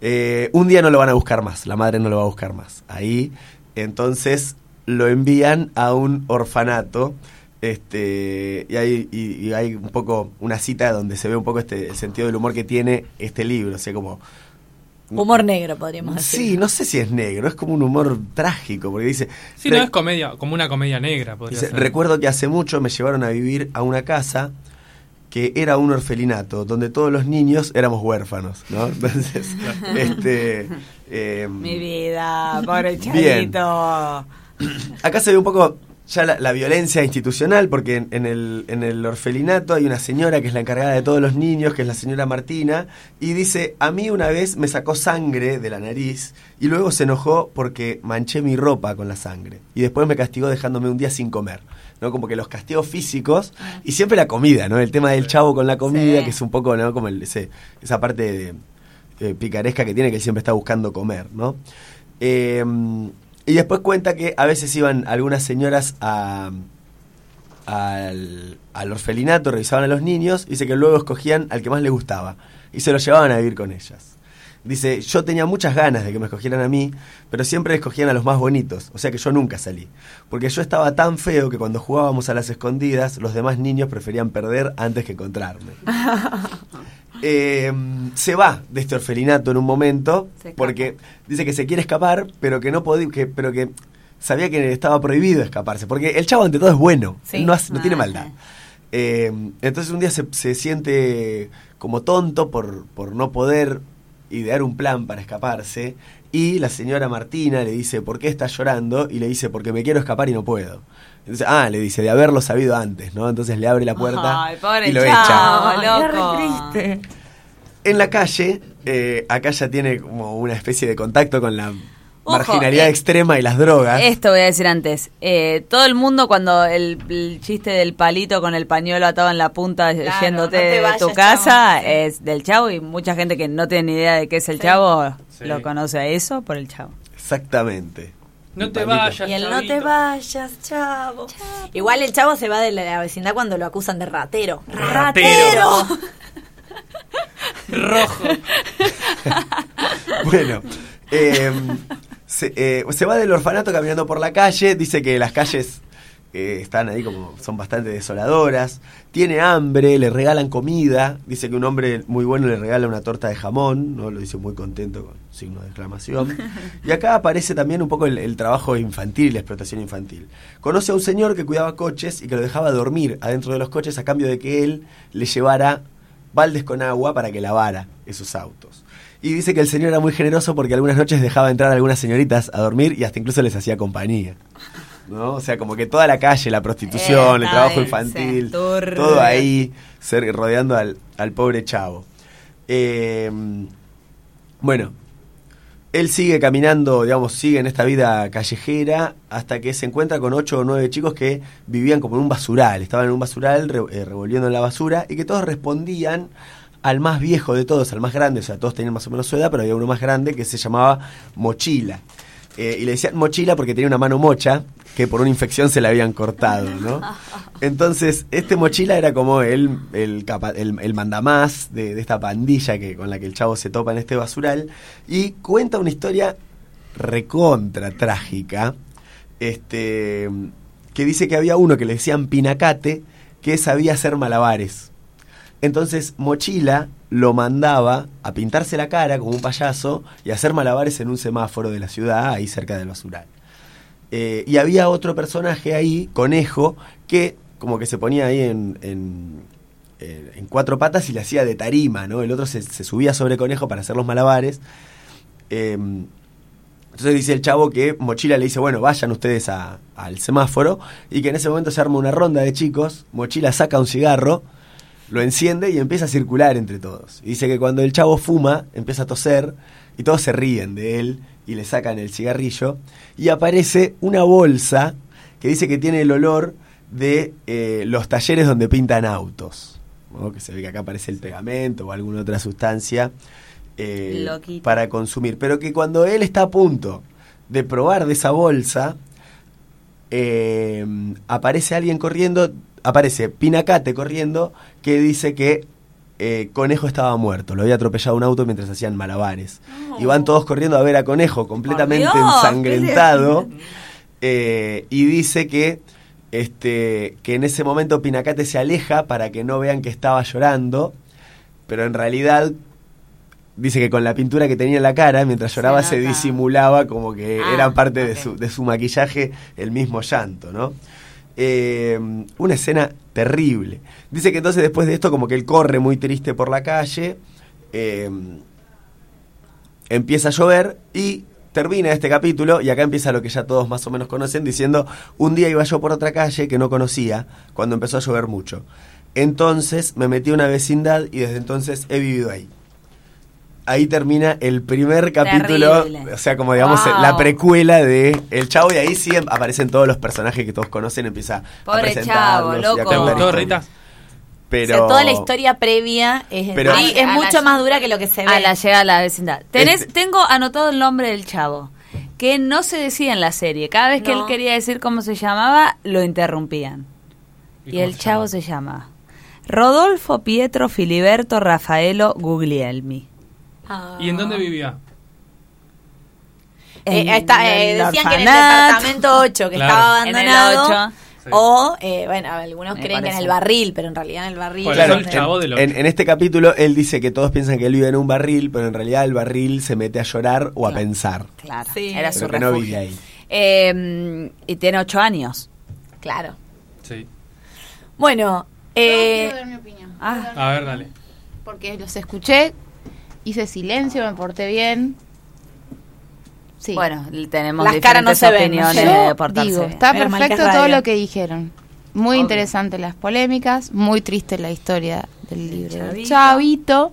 Eh, un día no lo van a buscar más, la madre no lo va a buscar más. Ahí, entonces, lo envían a un orfanato. Este, y hay, y, y hay un poco una cita donde se ve un poco este el sentido del humor que tiene este libro. O sea, como. Humor negro, podríamos decir. Sí, no sé si es negro, es como un humor trágico, porque dice. Sí, no "Re- es comedia, como una comedia negra. Podría Dice, ser. recuerdo que hace mucho me llevaron a vivir a una casa que era un orfelinato, donde todos los niños éramos huérfanos, ¿no? Entonces, este... eh, mi vida, pobre Bien. chavito. acá se ve un poco ya la, la violencia institucional, porque en, en el, en el orfelinato hay una señora que es la encargada de todos los niños, que es la señora Martina, y dice, a mí una vez me sacó sangre de la nariz y luego se enojó porque manché mi ropa con la sangre. Y después me castigó dejándome un día sin comer. ¿no? Como que los castigos físicos y siempre la comida, ¿no? El tema del chavo con la comida, Sí. que es un poco, ¿no? Como el- ese, esa parte de, eh, picaresca que tiene que siempre está buscando comer, ¿no? Eh, y después cuenta que a veces iban algunas señoras a, al, al orfelinato, revisaban a los niños, y dice que luego escogían al que más les gustaba. y se los llevaban a vivir con ellas. Dice, yo tenía muchas ganas de que me escogieran a mí, pero siempre escogían a los más bonitos, o sea que yo nunca salí. Porque yo estaba tan feo que cuando jugábamos a las escondidas, los demás niños preferían perder antes que encontrarme. Eh, se va de este orfelinato en un momento, porque dice que se quiere escapar, pero que no podía, que, pero que sabía que estaba prohibido escaparse, porque el chavo ante todo es bueno, Sí. no, hace- no Ah, tiene sí. maldad. Eh, entonces un día se, se siente como tonto por, por no poder idear un plan para escaparse y la señora Martina le dice, ¿por qué estás llorando? Y le dice, porque me quiero escapar y no puedo. Entonces, ah, le dice, de haberlo sabido antes, ¿no? Entonces le abre la puerta Ay, pobre y lo chavo, echa. Loco. En la calle, eh, acá ya tiene como una especie de contacto con la Ojo, marginalidad eh, extrema y las drogas. Esto voy a decir antes. Eh, todo el mundo cuando el, el chiste del palito con el pañuelo atado en la punta Claro, yéndote no de vayas, tu casa es del chavo y mucha gente que no tiene ni idea de qué es el Sí. chavo Sí. lo conoce a eso por el chavo. Exactamente. No te vayas, Y el no te vayas, chavo. Igual el chavo se va de la vecindad cuando lo acusan de ratero. Ratero. Rojo. Bueno, eh, se, eh, se va del orfanato caminando por la calle, dice que las calles eh, están ahí como son bastante desoladoras, tiene hambre, le regalan comida, dice que un hombre muy bueno le regala una torta de jamón, no lo dice muy contento con signo de exclamación. Y acá aparece también un poco el, el trabajo infantil y la explotación infantil. Conoce a un señor que cuidaba coches y que lo dejaba dormir adentro de los coches a cambio de que él le llevara baldes con agua para que lavara esos autos. Y dice que el señor era muy generoso porque algunas noches dejaba entrar a algunas señoritas a dormir y hasta incluso les hacía compañía. ¿No? O sea, como que toda la calle, la prostitución, Eh, el trabajo infantil, todo ahí, ser, rodeando al, al pobre chavo. Eh, bueno, él sigue caminando, digamos, sigue en esta vida callejera hasta que se encuentra con ocho o nueve chicos que vivían como en un basural, estaban en un basural re- eh, revolviendo en la basura y que todos respondían al más viejo de todos, al más grande, o sea, todos tenían más o menos su edad, pero había uno más grande que se llamaba Mochila. Eh, y le decían Mochila porque tenía una mano mocha que por una infección se la habían cortado, ¿no? Entonces, este Mochila era como el, el, capa- el, el mandamás de, de esta pandilla que, con la que el chavo se topa en este basural y cuenta una historia recontra trágica, este, que dice que había uno que le decían Pinacate que sabía hacer malabares. Entonces Mochila lo mandaba a pintarse la cara como un payaso y a hacer malabares en un semáforo de la ciudad, ahí cerca del basural. Eh, y había otro personaje ahí, Conejo, que como que se ponía ahí en, en, en- en cuatro patas y le hacía de tarima, ¿no? El otro se, subía sobre Conejo para hacer los malabares. Eh, entonces dice el chavo que Mochila le dice, bueno, vayan ustedes al semáforo y que en ese momento se arma una ronda de chicos, Mochila saca un cigarro, lo enciende y empieza a circular entre todos. Y dice que cuando el chavo fuma, empieza a toser y todos se ríen de él y le sacan el cigarrillo y aparece una bolsa que dice que tiene el olor de eh, los talleres donde pintan autos. ¿no? Que se ve que acá aparece el pegamento o alguna otra sustancia eh, para consumir. Pero que cuando él está a punto de probar de esa bolsa, eh, aparece alguien corriendo, aparece Pinacate corriendo, que dice que eh, Conejo estaba muerto, lo había atropellado un auto mientras hacían malabares. Y van todos corriendo a ver a Conejo completamente Dios, ensangrentado. eh, y dice que este que en ese momento Pinacate se aleja para que no vean que estaba llorando, pero en realidad dice que con la pintura que tenía en la cara mientras lloraba se, disimulaba como que Ah, era parte de, su, de su maquillaje el mismo llanto, ¿no? Eh, una escena terrible. Dice que entonces después de esto como que él corre muy triste por la calle, eh, empieza a llover y termina este capítulo y acá empieza lo que ya todos más o menos conocen diciendo, un día iba yo por otra calle que no conocía cuando empezó a llover mucho. Entonces me metí a una vecindad y desde entonces he vivido ahí. Ahí termina el primer capítulo, Terrible. o sea, como digamos Wow. la precuela de El Chavo y ahí sí em- aparecen todos los personajes que todos conocen, empieza a Pobre presentarlos Chavo, y a loco. ¿Te contar gustó, historias. Rita? Pero O sea, toda la historia previa es, Pero- ahí A- es a mucho la- más dura que lo que se ve. A la llegada a la vecindad. Tenés, Este- Tengo anotado el nombre del chavo, que no se decía en la serie. Cada vez que él quería decir cómo se llamaba, lo interrumpían. Y, el se chavo llama? se llama Rodolfo Pietro Filiberto Rafaelo Guglielmi. ¿Y en dónde vivía? Eh, está, eh, decían que en el departamento 8 que Claro. estaba En el abandonado. Sí. O, eh, bueno, algunos Me creen que en el barril, pero en realidad en el barril. Claro, el chavo en, este capítulo él dice que todos piensan que él vive en un barril, pero en realidad el barril se mete a llorar o a pensar. Claro, Sí. era su no refugio. vive ahí. Eh, y tiene ocho años. Claro. Sí. Bueno, eh, quiero dar mi opinión. Ah. A ver, dale. Porque los escuché, hice silencio, me porté bien. Sí. Bueno, tenemos Las caras no se ven, ¿no? opiniones Yo de portarse digo, bien. está que perfecto todo lo que dijeron. Muy interesante las polémicas, muy triste la historia del libro del Chavito. Chavito.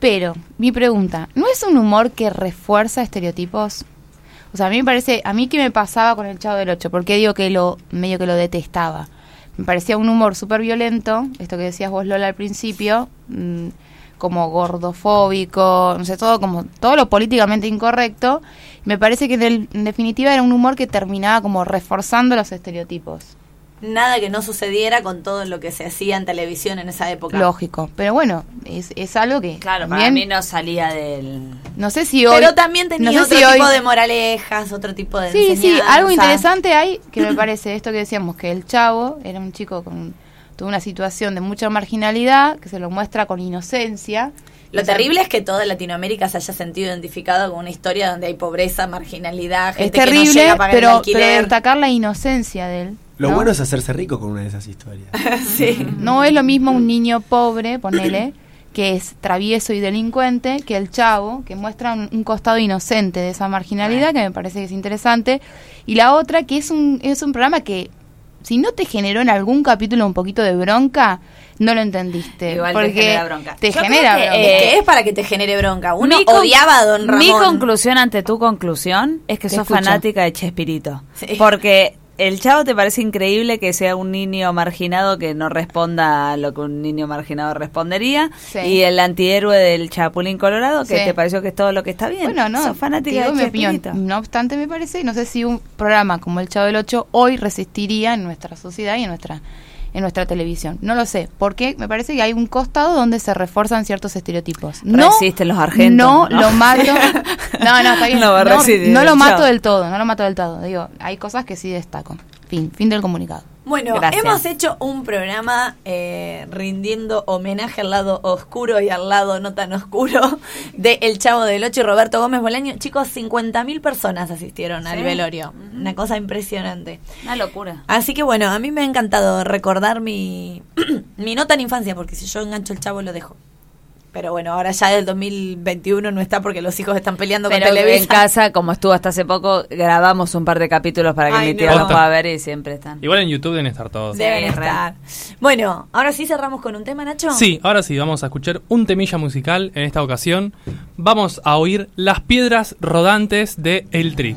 Pero, mi pregunta, ¿no es un humor que refuerza estereotipos? O sea, a mí me parece, a mí qué me pasaba con el Chavo del Ocho, porque digo que lo, medio que lo detestaba. Me parecía un humor súper violento, esto que decías vos Lola al principio, mm, como gordofóbico, no sé, todo como, todo lo políticamente incorrecto. Me parece que en, el- en definitiva era un humor que terminaba como reforzando los estereotipos. nada que no sucediera con todo lo que se hacía en televisión en esa época. Lógico. Pero bueno, es, es algo que. Claro, para también- mí no salía del... No sé si hoy. Pero también tenía no sé otro si tipo hoy- de moralejas, otro tipo de Sí, sí, algo interesante hay que me parece esto que decíamos, que el chavo era un chico con tuvo una situación de mucha marginalidad, que se lo muestra con inocencia. Lo O sea, terrible es que toda Latinoamérica se haya sentido identificado con una historia donde hay pobreza, marginalidad, Es gente que no terrible, llega a pagar el pero, pero alquiler. destacar la inocencia de él. Lo ¿no? bueno es hacerse rico con una de esas historias. sí. No es lo mismo un niño pobre, ponele, que es travieso y delincuente, que el chavo, que muestra un, un costado inocente de esa marginalidad, que me parece que es interesante. Y la otra, que es un, es un programa que, si no te generó en algún capítulo un poquito de bronca, no lo entendiste. Igual te porque genera bronca. Te Yo genera creo que, bronca. es que es para que te genere bronca. Uno odiaba a Don Ramón. Mi conclusión ante tu conclusión es que Te sos escucho. fanática de Chespirito. Sí. Porque el chavo te parece increíble que sea un niño marginado que no responda a lo que un niño marginado respondería. Sí. Y el antihéroe del Chapulín Colorado, que Sí. te pareció que es todo lo que está bien. Bueno, no, Sos fanática de mi opinión. No obstante, me parece, no sé si un programa como El Chavo del Ocho hoy resistiría en nuestra sociedad y en nuestra en nuestra televisión. No lo sé, porque me parece que hay un costado donde se refuerzan ciertos estereotipos. No, Resisten los argentos, No, ¿no? lo mato. No, no, está bien. No, No, no lo mato del todo, no lo mato del todo. Digo, hay cosas que sí destaco. Fin, fin del comunicado. Bueno, Gracias. hemos hecho un programa eh, rindiendo homenaje al lado oscuro y al lado no tan oscuro de El Chavo del Ocho y Roberto Gómez Bolaño. Chicos, 50.000 personas asistieron al velorio. Una cosa impresionante. Una locura. Así que bueno, a mí me ha encantado recordar mi, mi no tan infancia, porque si yo engancho el chavo lo dejo. Pero bueno, ahora ya del 2021 no está porque los hijos están peleando Pero con Televisa. en casa, como estuvo hasta hace poco, grabamos un par de capítulos para que Ay, mi tía no. los pueda ver y siempre están. Igual en YouTube deben estar todos. Deben Sí, estar. Bueno, ahora sí cerramos con un tema, Nacho. Sí, ahora sí, vamos a escuchar un temilla musical en esta ocasión. Vamos a oír Las Piedras Rodantes de El Tri.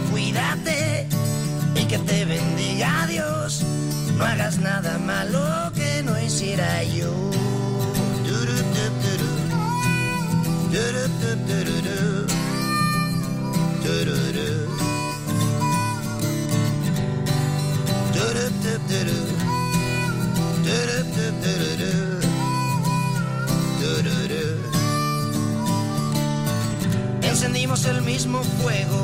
y que te bendiga Dios. No hagas nada malo que no hiciera yo. Encendimos el mismo fuego,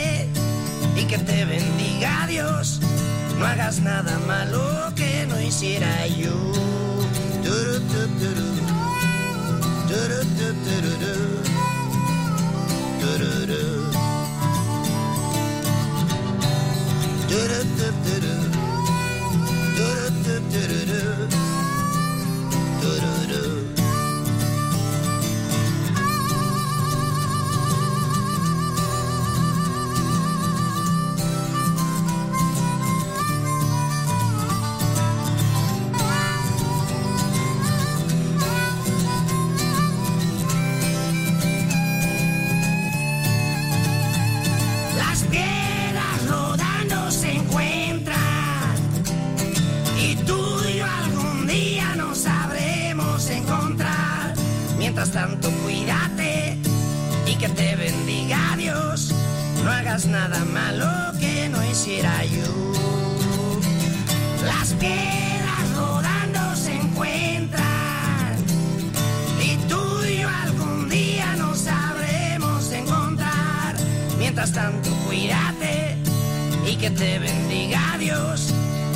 y que te bendiga Dios. No hagas nada malo que no hiciera yo.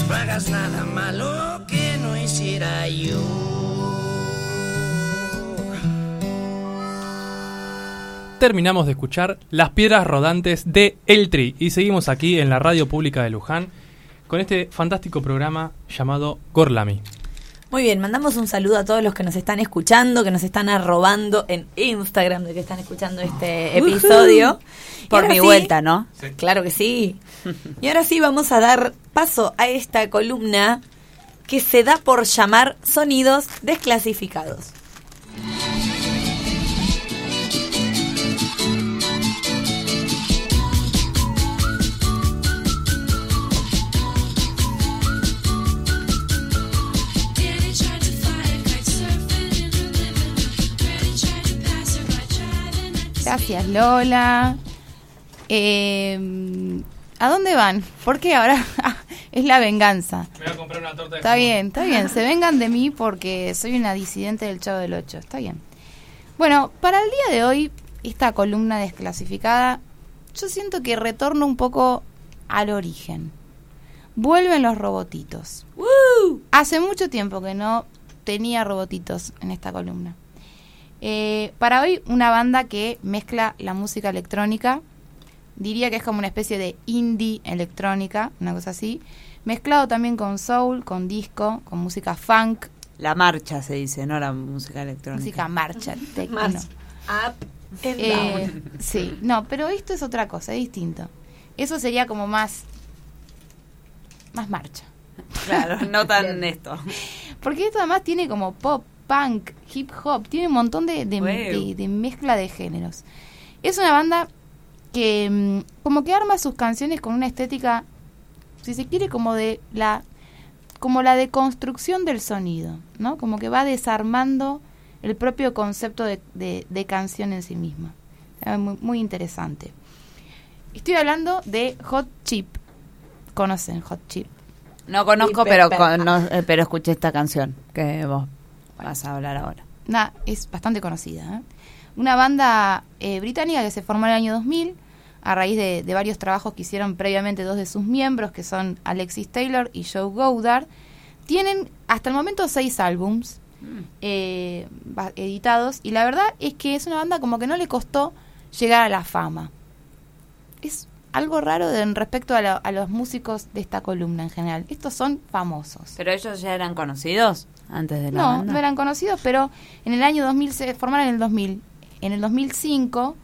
No hagas nada malo que no hiciera yo. Terminamos de escuchar Las Piedras Rodantes de El Tri y seguimos aquí en la radio pública de Luján con este fantástico programa llamado Gorlami. Muy bien, mandamos un saludo a todos los que nos están escuchando, que nos están arrobando en Instagram de que están escuchando este episodio. Por mi sí, vuelta, ¿no? Claro que sí. Y ahora sí vamos a dar paso a esta columna que se da por llamar sonidos desclasificados. Gracias, Lola. Eh, ¿A dónde van? Porque ahora es la venganza. Me voy a comprar una torta de Está bien, está bien. Se vengan de mí porque soy una disidente del Chavo del Ocho. Está bien. Bueno, para el día de hoy, esta columna desclasificada, yo siento que retorno un poco al origen. Vuelven los robotitos. Hace mucho tiempo que no tenía robotitos en esta columna. Eh, para hoy, una banda que mezcla la música electrónica, diría que es como una especie de indie electrónica, una cosa así, mezclado también con soul, con disco, con música funk, La marcha se dice, no la música electrónica. música marcha, techno. Marcha. Up and Eh, down. sí, no, pero esto es otra cosa, es distinto. Eso sería como más más marcha. Claro, no tan esto. Porque esto además tiene como pop, punk, hip hop, tiene un montón de, de, Wow. de- de mezcla de géneros. Es una banda que mm, como que arma sus canciones con una estética, si se quiere, como de la como la deconstrucción del sonido, ¿no? Como que va desarmando el propio concepto de, de- de canción en sí misma. Es muy, muy interesante. Estoy hablando de Hot Chip. ¿Conocen Hot Chip? No conozco, pero, Pepe. con- no, eh, pero escuché esta canción que vos vas a hablar ahora. Nah, es bastante conocida. ¿eh? Una banda eh, británica que se formó en el año 2000 a raíz de, de varios trabajos que hicieron previamente dos de sus miembros, que son Alexis Taylor y Joe Goddard. Tienen hasta el momento seis álbums eh, va- editados y la verdad es que es una banda como que no le costó llegar a la fama. Es algo raro de- en respecto a, la- a los músicos de esta columna en general. Estos son famosos. ¿Pero ellos ya eran conocidos antes de la No, banda? no eran conocidos, pero en el año 2000 se formaron en el 2000. En el 2005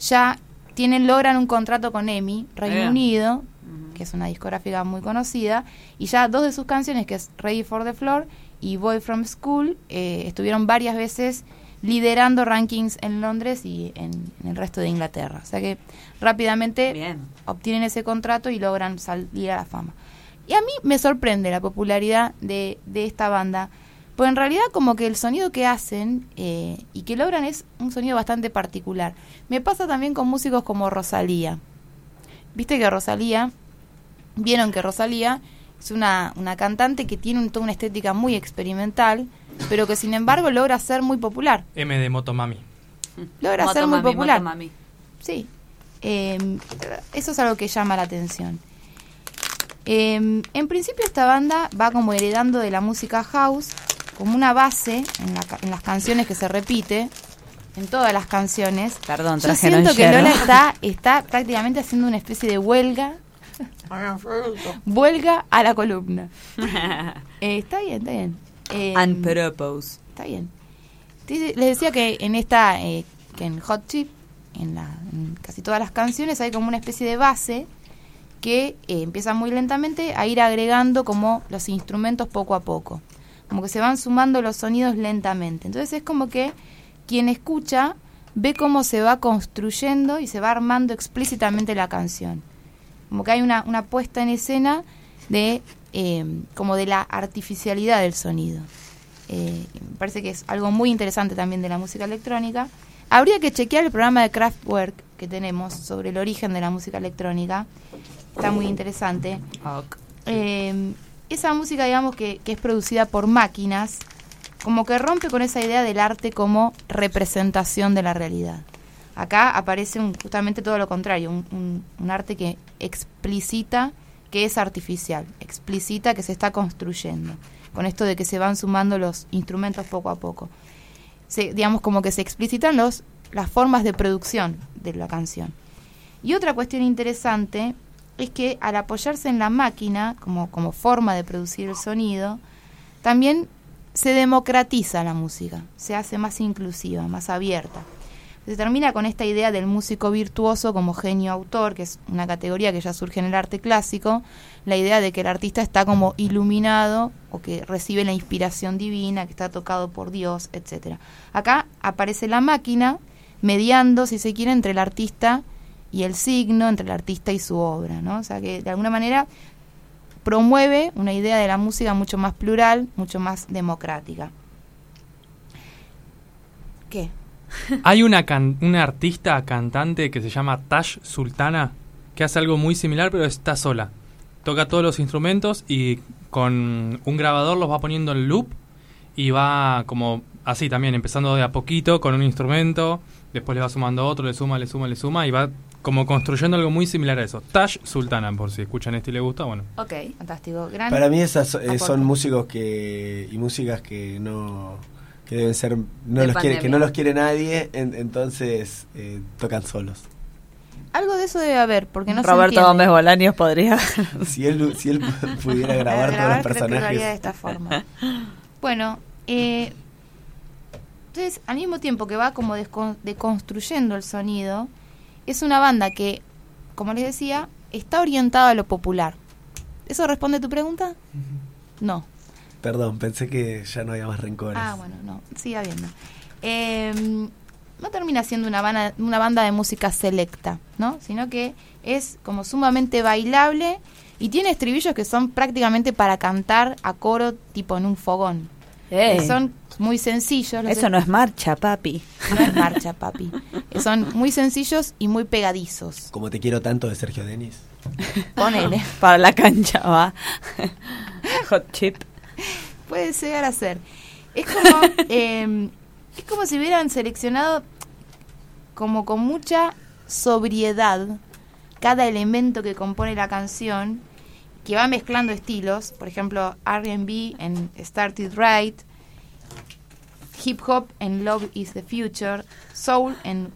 ya tienen logran un contrato con EMI, Reino Bien. Unido, que es una discográfica muy conocida, y ya dos de sus canciones, que es Ready for the Floor y Boy from School, eh, estuvieron varias veces liderando rankings en Londres y en, en el resto de Inglaterra. O sea que rápidamente Bien. obtienen ese contrato y logran salir a la fama. Y a mí me sorprende la popularidad de, de esta banda, pues en realidad como que el sonido que hacen eh, y que logran es un sonido bastante particular. Me pasa también con músicos como Rosalía. Viste que Rosalía, vieron que Rosalía Es una, una cantante que tiene un- toda una estética muy experimental, pero que sin embargo logra ser muy popular. M de Motomami. Logra Moto ser muy popular. moto mami. Sí. Eh, eso es algo que llama la atención. Eh, en principio esta banda va como heredando de la música house como una base en, la ca- en las canciones que se repite, en todas las canciones. Perdón, Yo siento que. Lola está, está prácticamente haciendo una especie de huelga. huelga a la columna. Eh, está bien, está bien. Eh, And purpose. Está bien. Les decía que en esta, eh, que en Hot Chip, en, la, en casi todas las canciones hay como una especie de base que eh, empieza muy lentamente a ir agregando como los instrumentos poco a poco. Como que se van sumando los sonidos lentamente. Entonces es como que quien escucha ve cómo se va construyendo y se va armando explícitamente la canción. Como que hay una, una puesta en escena de eh, como de la artificialidad del sonido. Eh, me parece que es algo muy interesante también de la música electrónica. Habría que chequear el programa de Kraftwerk que tenemos sobre el origen de la música electrónica. Está muy interesante. Eh, esa música, digamos, que, que es producida por máquinas, como que rompe con esa idea del arte como representación de la realidad. Acá aparece justamente todo lo contrario, un, arte que explicita que es artificial, explicita que se está construyendo, con esto de que se van sumando los instrumentos poco a poco. Se, digamos como que se explicitan los, las formas de producción de la canción. Y otra cuestión interesante es que al apoyarse en la máquina como forma de producir el sonido, también se democratiza la música, se hace más inclusiva, más abierta. Se termina con esta idea del músico virtuoso como genio autor, que es una categoría que ya surge en el arte clásico, la idea de que el artista está como iluminado o que recibe la inspiración divina, que está tocado por Dios, etcétera. Acá aparece la máquina mediando, si se quiere, entre el artista y el signo, entre el artista y su obra, ¿no? O sea que de alguna manera promueve una idea de la música mucho más plural, mucho más democrática. ¿Qué? Hay una, can- una artista cantante que se llama Tash Sultana que hace algo muy similar pero está sola. Toca todos los instrumentos y con un grabador los va poniendo en loop y va como así también, empezando de a poquito con un instrumento, después le va sumando otro, le suma, le suma, le suma y va como construyendo algo muy similar a eso. Tash Sultana, por si escuchan esto y les gusta, bueno. Ok, fantástico. Gran Para mí esas eh, son músicos que y músicas que no que deben ser no De los quiere, que no los quiere nadie, en- entonces eh, tocan solos. Algo de eso debe haber, porque no Roberto. Gómez Bolaños podría. Si él si él pudiera grabar todos los creo que lo haría de personajes. esta forma. Bueno, eh, entonces al mismo tiempo que va como descon- deconstruyendo el sonido, es una banda que, como les decía, está orientada a lo popular. ¿Eso responde a tu pregunta? No. Perdón, pensé que ya no había más rencores. Ah, bueno, no, sigue habiendo. Eh, no termina siendo una banda, una banda de música selecta, ¿no? Sino que es como sumamente bailable y tiene estribillos que son prácticamente para cantar a coro tipo en un fogón. Eh. Son muy sencillos. los Eso no es marcha, papi. no es marcha, papi. Son muy sencillos y muy pegadizos. Como te quiero tanto de Sergio Denis. Ponele. Para la cancha va. Hot chip. Puede llegar a ser. Es como, eh, es como si hubieran seleccionado como con mucha sobriedad cada elemento que compone la canción, que va mezclando estilos, por ejemplo, R&B en Started Right, hip hop en Love is the Future, soul en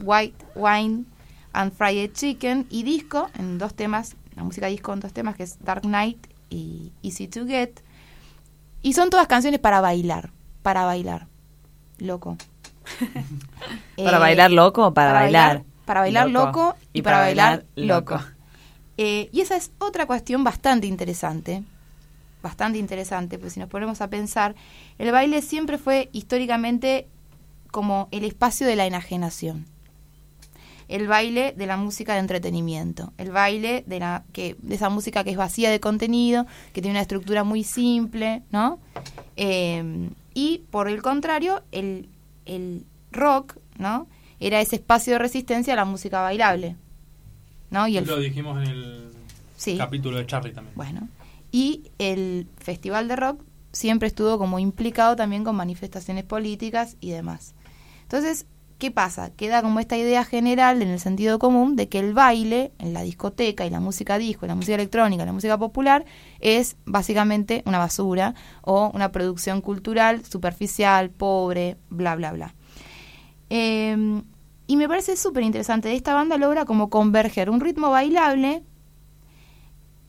White Wine and Fried Chicken y disco en dos temas, la música disco en dos temas que es Dark Knight y Easy to Get. Y son todas canciones para bailar, para bailar. Loco. ¿Para Eh, bailar loco o para, bailar? Para bailar loco, y, para, bailar, loco. loco. Eh, y esa es otra cuestión bastante interesante. Bastante interesante, pues si nos ponemos a pensar, el baile siempre fue históricamente como el espacio de la enajenación. El baile de la música de entretenimiento, el baile de la que de esa música que es vacía de contenido, que tiene una estructura muy simple, ¿no? Eh, y por el contrario, el, el rock, ¿no? Era ese espacio de resistencia a la música bailable, ¿no? Y el Lo dijimos en el Sí. Capítulo de Charlie también. Bueno, y el Festival de Rock siempre estuvo como implicado también con manifestaciones políticas y demás. Entonces, ¿qué pasa? Queda como esta idea general en el sentido común de que el baile en la discoteca y la música disco, la música electrónica, la música popular es básicamente una basura o una producción cultural superficial, pobre, bla, bla, bla. Eh, y me parece súper interesante. Esta banda logra como converger un ritmo bailable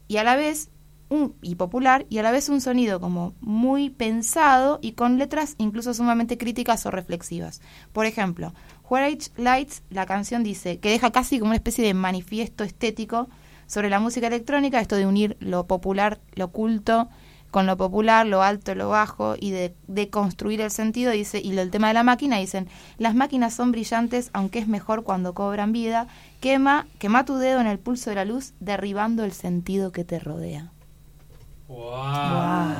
y a la vez un, y popular y a la vez un sonido como muy pensado y con letras incluso sumamente críticas o reflexivas. Por ejemplo, Where Age Lights, la canción dice que deja casi como una especie de manifiesto estético sobre la música electrónica, esto de unir lo popular, lo culto con lo popular, lo alto, lo bajo y de, de construir el sentido, dice, y el tema de la máquina, dicen, las máquinas son brillantes, aunque es mejor cuando cobran vida, quema, quema tu dedo en el pulso de la luz, derribando el sentido que te rodea. Wow.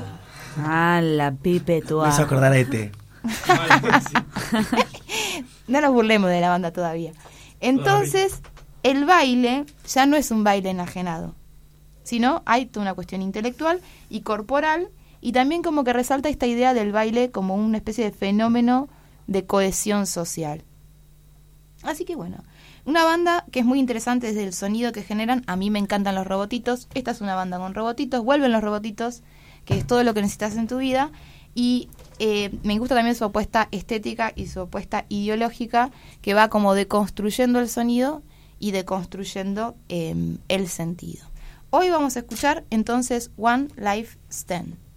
Ah, la pipe Me hizo acordar a ET. no nos burlemos de la banda todavía. Entonces, el baile ya no es un baile enajenado, sino hay toda una cuestión intelectual y corporal y también como que resalta esta idea del baile como una especie de fenómeno de cohesión social. Así que bueno, una banda que es muy interesante desde el sonido que generan. A mí me encantan los robotitos. Esta es una banda con robotitos. Vuelven los robotitos, que es todo lo que necesitas en tu vida. Y eh, me gusta también su apuesta estética y su apuesta ideológica, que va como deconstruyendo el sonido y deconstruyendo eh, el sentido. Hoy vamos a escuchar entonces One Life Stand.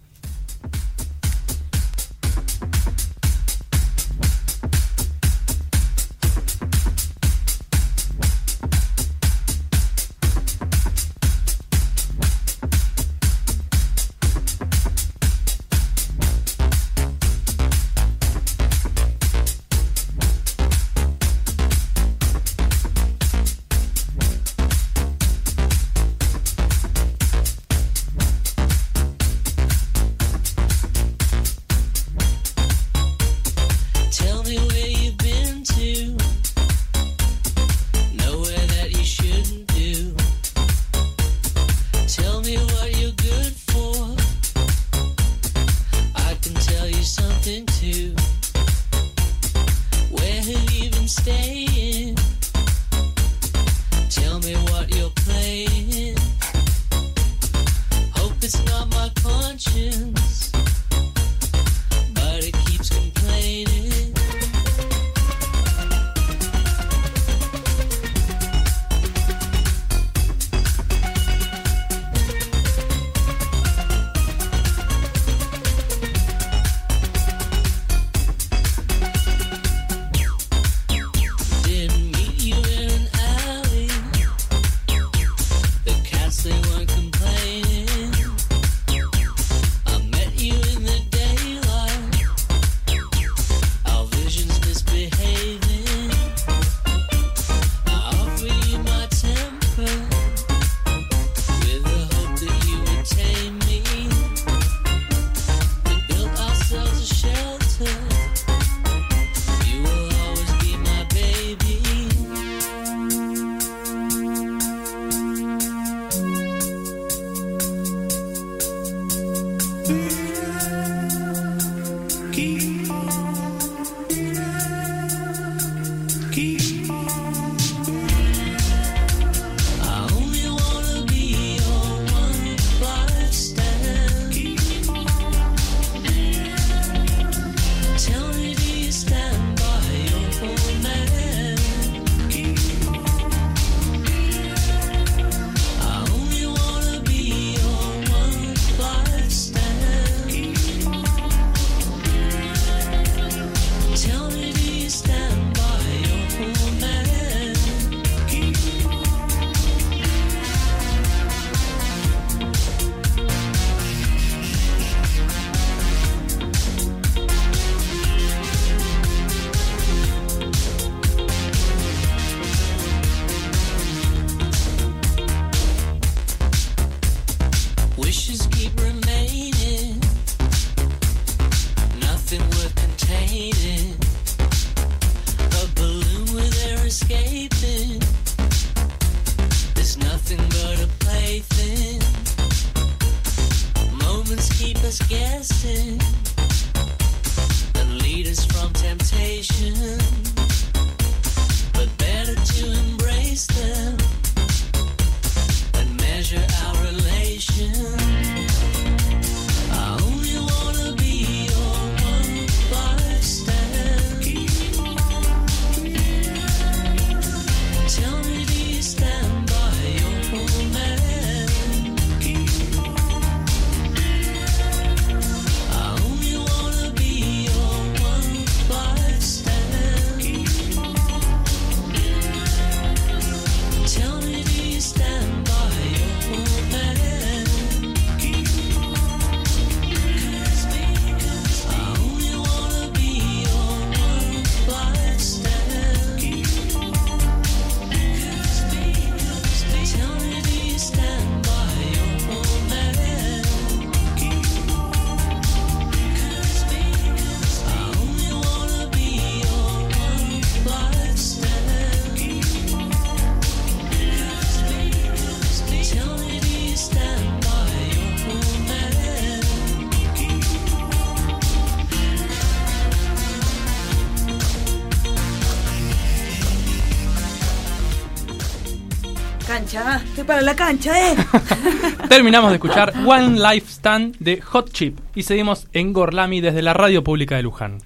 La cancha, ¿eh? Terminamos de escuchar One Life Stand de Hot Chip y seguimos en Gorlami desde la radio pública de Luján.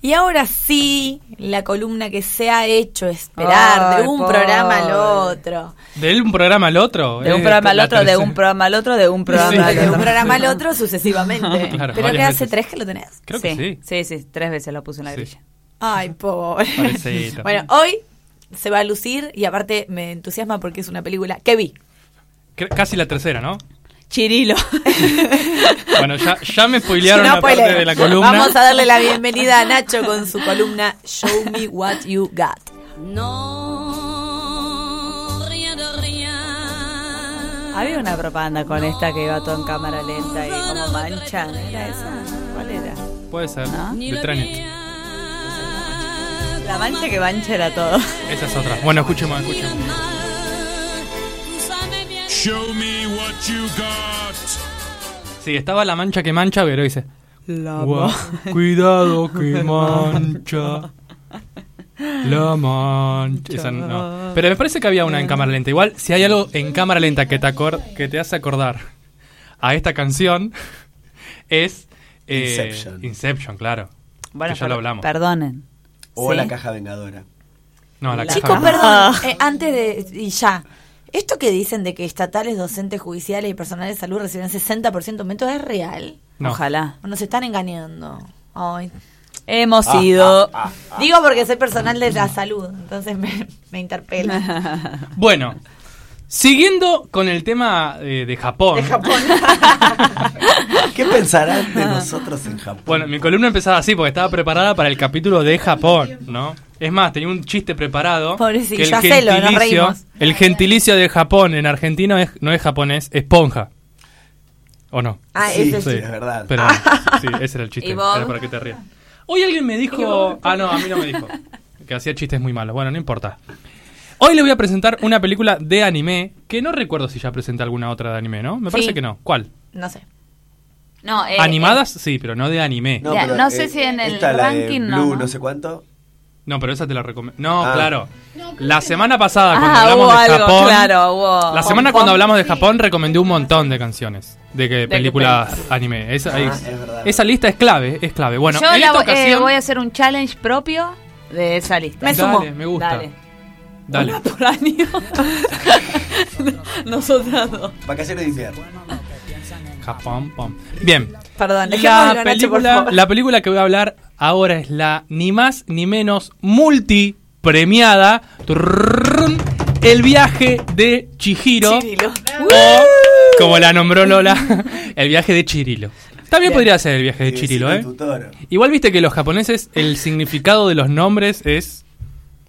Y ahora sí, la columna que se ha hecho esperar Ay, de un por- programa al otro. ¿De un programa al otro? De un Eh, programa al otro, de un programa al otro, de un programa Sí. al De otro. un programa al otro sucesivamente. Claro, Pero que hace veces. tres que lo tenés. Creo que sí. Sí, sí, tres veces lo puse en la Sí. grilla. Ay, pobre. Bueno, hoy se va a lucir y aparte me entusiasma porque es una película que vi. Casi la tercera, ¿no? Chirilo. Bueno, ya, ya me spoilearon No una parte de la columna. Vamos a darle la bienvenida a Nacho con su columna Show Me What You Got. Non, rien de rien. Había una propaganda con esta que iba todo en cámara lenta y como mancha. ¿Era esa? ¿Cuál era? Puede ser. ¿No? De Tranet. La mancha que mancha era todo. Esa es otra. Bueno, escuchemos, escuchemos. Show me what you got. Sí, estaba la mancha que mancha, pero dice. La "Gua- Cuidado que mancha. La mancha. Esa no. Pero me parece que había una en cámara lenta. Igual, si hay algo en cámara lenta que te, acor- que te hace acordar a esta canción, es. eh, Inception. Inception, claro. Bueno, que ya lo hablamos. Perdonen. O Sí. la caja vengadora. No, la Chicos, caja. perdón, eh, antes de... Y ya. Esto que dicen de que estatales, docentes judiciales y personal de salud reciben 60% de aumento es real. No. Ojalá. O nos están engañando. Ay. Hemos Ah, ido. Digo porque soy personal de la salud, entonces me, me interpela. Bueno, siguiendo con el tema eh, de Japón. De Japón. ¿Qué pensarán de nosotros en Japón? Bueno, mi columna empezaba así porque estaba preparada para el capítulo de Japón, ¿no? Es más, tenía un chiste preparado. Pobrecito, que el ya sé, lo- nos gentilicio, reímos. el gentilicio de Japón en argentino es, no es japonés, es esponja. ¿O no? Ah, Sí, ese sí, sí. es verdad. Pero sí, ese era el chiste. ¿Y vos? Era para que te rías. Hoy alguien me dijo. Ah, no, a mí no me dijo. Que hacía chistes muy malos. Bueno, no importa. Hoy le voy a presentar una película de anime que no recuerdo si ya presenté alguna otra de anime, ¿no? Me parece Sí. que no. ¿Cuál? No sé. No, eh, ¿Animadas? Sí, pero no de anime. No, no sé si en el esta, la de ranking no, Blue, ¿no? no sé cuánto. pero esa te la recomiendo. No, Ah. claro. La semana pasada, cuando Ah, hablamos hubo de algo, Japón. claro, hubo. La semana Pom, cuando hablamos de Japón recomendé un montón de canciones de que películas anime. Esa, Ah, es- es verdad. esa lista es clave, es clave. Bueno, Yo en la esta eh, voy a hacer un challenge propio de esa lista. Me sumo. Dale, me gusta. Dale. Dale. Una por año. Nosotras dos. Vacaciones de invierno. Japón, pom. Bien. Perdón, La Nacho, por película, favor. la película que voy a hablar ahora es la ni más ni menos multi premiada El viaje de Chihiro Chirilo. o como la nombró Lola, El viaje de Chirilo. También podría ser El viaje de Chirilo, ¿eh? Igual viste que los japoneses el significado de los nombres es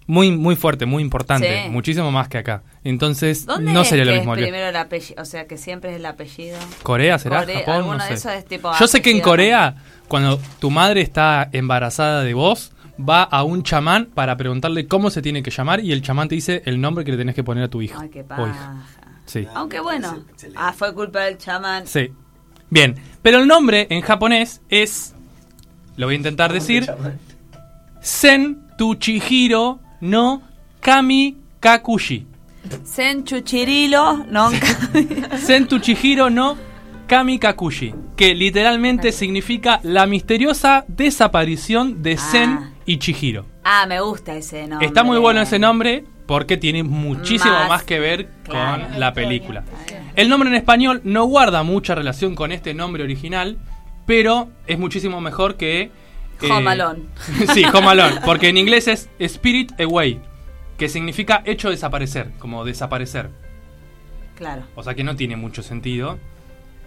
muy muy fuerte, muy importante, Sí. muchísimo más que acá. Entonces ¿Dónde no es sería lo mismo. Es primero el apellido, o sea, que siempre es el apellido. Corea será Corea- Japón, alguno no de sé. esos es tipo Yo sé que en Corea cuando tu madre está embarazada de vos va a un chamán para preguntarle cómo se tiene que llamar y el chamán te dice el nombre que le tenés que poner a tu hijo Ay, qué o hija. paja. Sí. Aunque bueno. Ah, fue culpa del chamán. Sí. Bien, pero el nombre en japonés es, lo voy a intentar decir, Sen Tuchihiro no Kami Kakushi. Sen Chuchirilo, no. Sen Tuchihiro no Kami Kakushi, que literalmente significa la misteriosa desaparición de Sen y Chihiro. ah, me gusta ese nombre. Está muy bueno ese nombre porque tiene muchísimo más, Más, que ver claro. con la película. El nombre en español no guarda mucha relación con este nombre original, pero es muchísimo mejor que... eh, Home Alone. sí, Home Alone, porque en inglés es Spirit Away, que significa hecho desaparecer, como desaparecer. Claro. O sea que no tiene mucho sentido,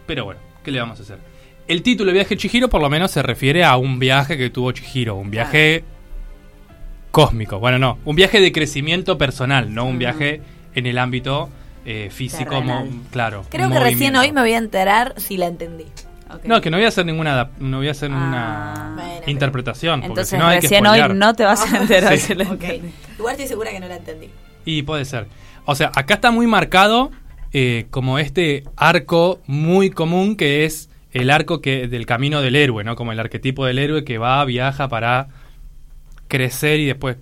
pero bueno, ¿qué le vamos a hacer? El título de Viaje de Chihiro por lo menos se refiere a un viaje que tuvo Chihiro, un viaje cósmico. Bueno, no, un viaje de crecimiento personal, no un viaje en el ámbito eh, físico, claro. Creo que recién hoy me voy a enterar si la entendí. No, que no voy a hacer ninguna, no voy a hacer una interpretación, porque Ah. Entonces si no hay que hoy no te vas a enterar Sí. Igual estoy segura que no la entendí. Y puede ser. O sea, acá está muy marcado eh, como este arco muy común que es el arco que del camino del héroe, ¿no? Como el arquetipo del héroe que va, viaja para crecer y después...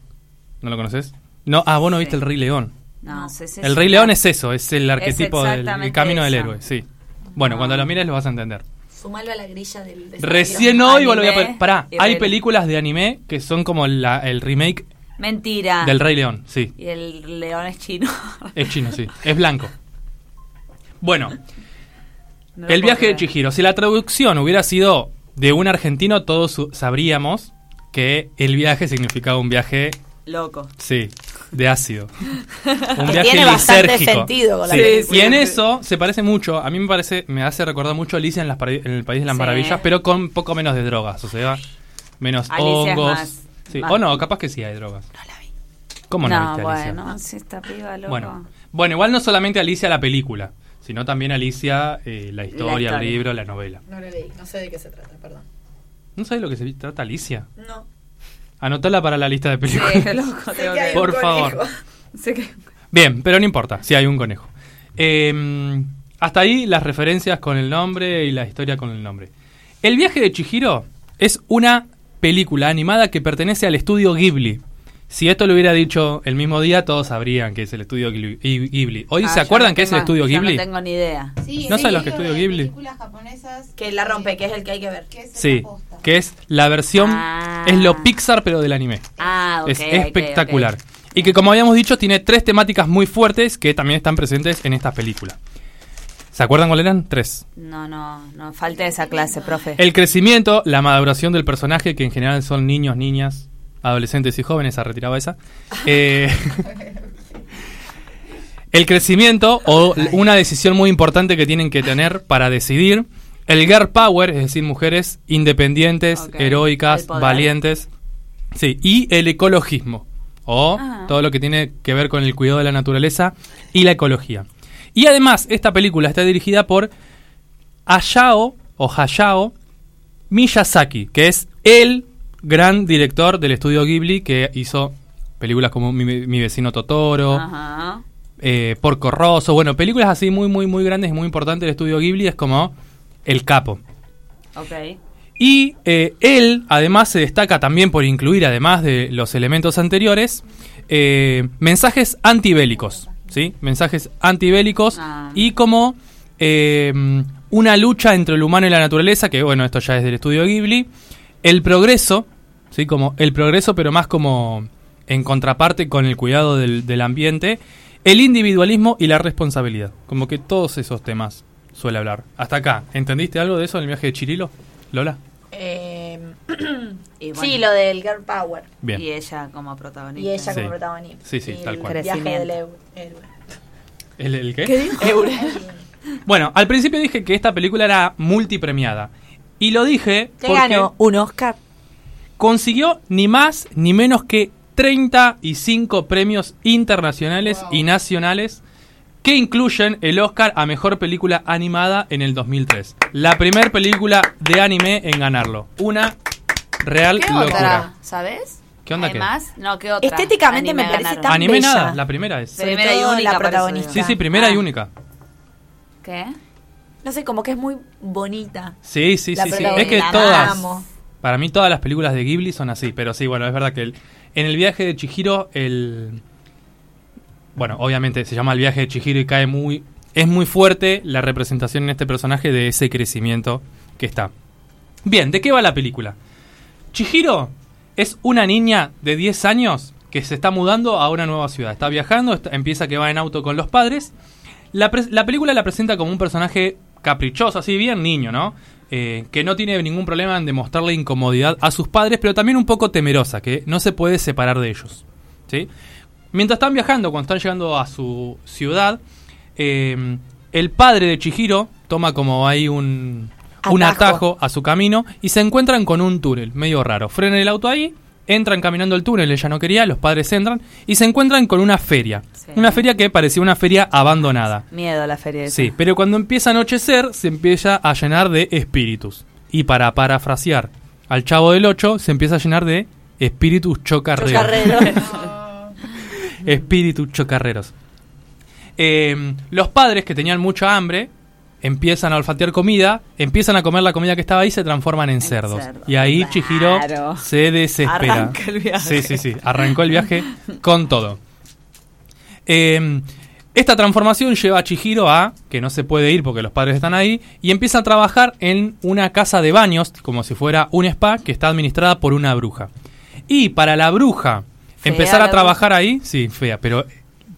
¿No lo conoces? No, ah, vos no viste el Rey León. No, sí, sí, El sí, Rey no. León es eso, es el arquetipo del el camino del héroe, sí. Bueno, cuando lo mires lo vas a entender. Sumalo a la grilla del del- Recién hoy volví a... Pará, hay Rey- películas de anime que son como la- el remake Mentira. del Rey León, sí. Y el león es chino. Es chino, sí. Es blanco. Bueno, No el viaje de. Chihiro. Si la traducción hubiera sido de un argentino, todos sabríamos que el viaje significaba un viaje, Loco. sí, de ácido. Un viaje tiene bastante lisérgico. sentido con la Sí, película. Y en eso se parece mucho, a mí me parece, me hace recordar mucho a Alicia en, las Pari- en el País de las Sí. Maravillas, pero con poco menos de drogas, o sea, menos Alicia hongos. más- Sí, más- O no, capaz que sí hay drogas. No la vi. ¿Cómo no, no, viste Alicia? bueno, si esta piba loco. Bueno, bueno, igual no solamente Alicia la película, sino también Alicia eh, la historia, historia. el libro, la novela. No lo leí, no sé de qué se trata, perdón. ¿No sabes lo que se trata Alicia? No. Anotala para la lista de películas. Sí, loco, tengo que hay que- un Por favor. conejo. Sé que- Bien, pero no importa, si hay un conejo. Eh, hasta ahí las referencias con el nombre y la historia con el nombre. El viaje de Chihiro es una película animada que pertenece al estudio Ghibli. Si esto lo hubiera dicho el mismo día, todos sabrían que es el estudio Ghibli. Ghibli. ¿Hoy Ah, se acuerdan no que es el estudio yo Ghibli? No tengo ni idea. Sí, ¿No sí, sabes lo que estudio Ghibli? películas japonesas Que la rompe, que es el que hay que ver. que es Sí, posta. que es la versión, Ah. es lo Pixar pero del anime. Ah, ok. es espectacular. Y que como habíamos dicho, tiene tres temáticas muy fuertes que también están presentes en esta película. ¿Se acuerdan cuáles eran? Tres. No, no, no, falta esa clase, profe. El crecimiento, la maduración del personaje, que en general son niños, niñas, adolescentes y jóvenes, ha retirado esa. Eh, el crecimiento o una decisión muy importante que tienen que tener para decidir. El girl power, es decir, mujeres independientes, heroicas, valientes. Sí, y el ecologismo, o Ah. todo lo que tiene que ver con el cuidado de la naturaleza y la ecología. Y además, esta película está dirigida por Hayao o Hayao Miyazaki, que es el gran director del estudio Ghibli que hizo películas como Mi, Mi vecino Totoro, Ajá. eh, Porco Rosso, bueno, películas así muy, muy, muy grandes y muy importantes del estudio Ghibli, es como el capo. Ok. Y eh, él, además, se destaca también por incluir, además de los elementos anteriores, eh, mensajes antibélicos, ¿sí? Mensajes antibélicos Ah. y como una lucha entre el humano y la naturaleza, que bueno, esto ya es del estudio Ghibli, el progreso, ¿sí? Como el progreso, pero más como en contraparte con el cuidado del, del ambiente, el individualismo y la responsabilidad. Como que todos esos temas suele hablar. Hasta acá, ¿entendiste algo de eso en el viaje de Chirilo, Lola? Eh, Y bueno, Sí, lo del Girl Power. Bien. Y ella como protagonista. Y ella Sí. como protagonista. Sí, sí, Y tal el cual. viaje del héroe. ¿El, el qué? Eure. Bueno, al principio dije que esta película era multipremiada. Y lo dije ¿Qué porque ganó? Un Oscar. Consiguió ni más ni menos que 35 premios internacionales y nacionales que incluyen el Oscar a Mejor Película Animada en el 2003. La primera película de anime en ganarlo. Una real ¿Qué locura. otra? ¿Sabes? ¿Qué onda qué? Además, no, ¿qué otra? Estéticamente me parece ganaron. tan Anime bella. nada, la primera es. Sobre Primera y única, la protagonista. Sí, sí, primera Ah. y única. ¿Qué? No sé, como que es muy bonita. Sí, sí, La sí, Es que la todas. amo. Para mí todas las películas de Ghibli son así, pero sí, bueno, es verdad que el- en el viaje de Chihiro, el... Bueno, obviamente se llama el viaje de Chihiro y cae muy... Es muy fuerte la representación en este personaje de ese crecimiento que está. Bien, ¿de qué va la película? Chihiro es una niña de 10 años que se está mudando a una nueva ciudad. Está viajando, está- empieza que va en auto con los padres. La, la película la presenta como un personaje caprichoso, así bien niño, ¿no? Eh, que no tiene ningún problema en demostrarle incomodidad a sus padres, pero también un poco temerosa, que no se puede separar de ellos. ¿sí? Mientras están viajando, cuando están llegando a su ciudad, eh, el padre de Chihiro toma como ahí un, un Atajo. atajo a su camino y se encuentran con un túnel medio raro. Frenan el auto ahí, entran caminando el túnel, ella no quería, los padres entran y se encuentran con una feria. Una feria que parecía una feria abandonada. Miedo a la feria esa. Sí, pero cuando empieza a anochecer se empieza a llenar de espíritus. Y para parafrasear al chavo del 8, se empieza a llenar de espíritus chocarreros. Chocarreros. espíritus chocarreros. Eh, los padres que tenían mucha hambre empiezan a olfatear comida, empiezan a comer la comida que estaba ahí y se transforman en cerdos. cerdo. Y ahí Chihiro Claro. se desespera. Arranca el viaje. Sí, sí, sí. Arrancó el viaje con todo. Eh, esta transformación lleva a Chihiro a, que no se puede ir porque los padres están ahí, y empieza a trabajar en una casa de baños, como si fuera un spa, que está administrada por una bruja. Y para la bruja Fea empezar a trabajar ahí, sí, fea, pero,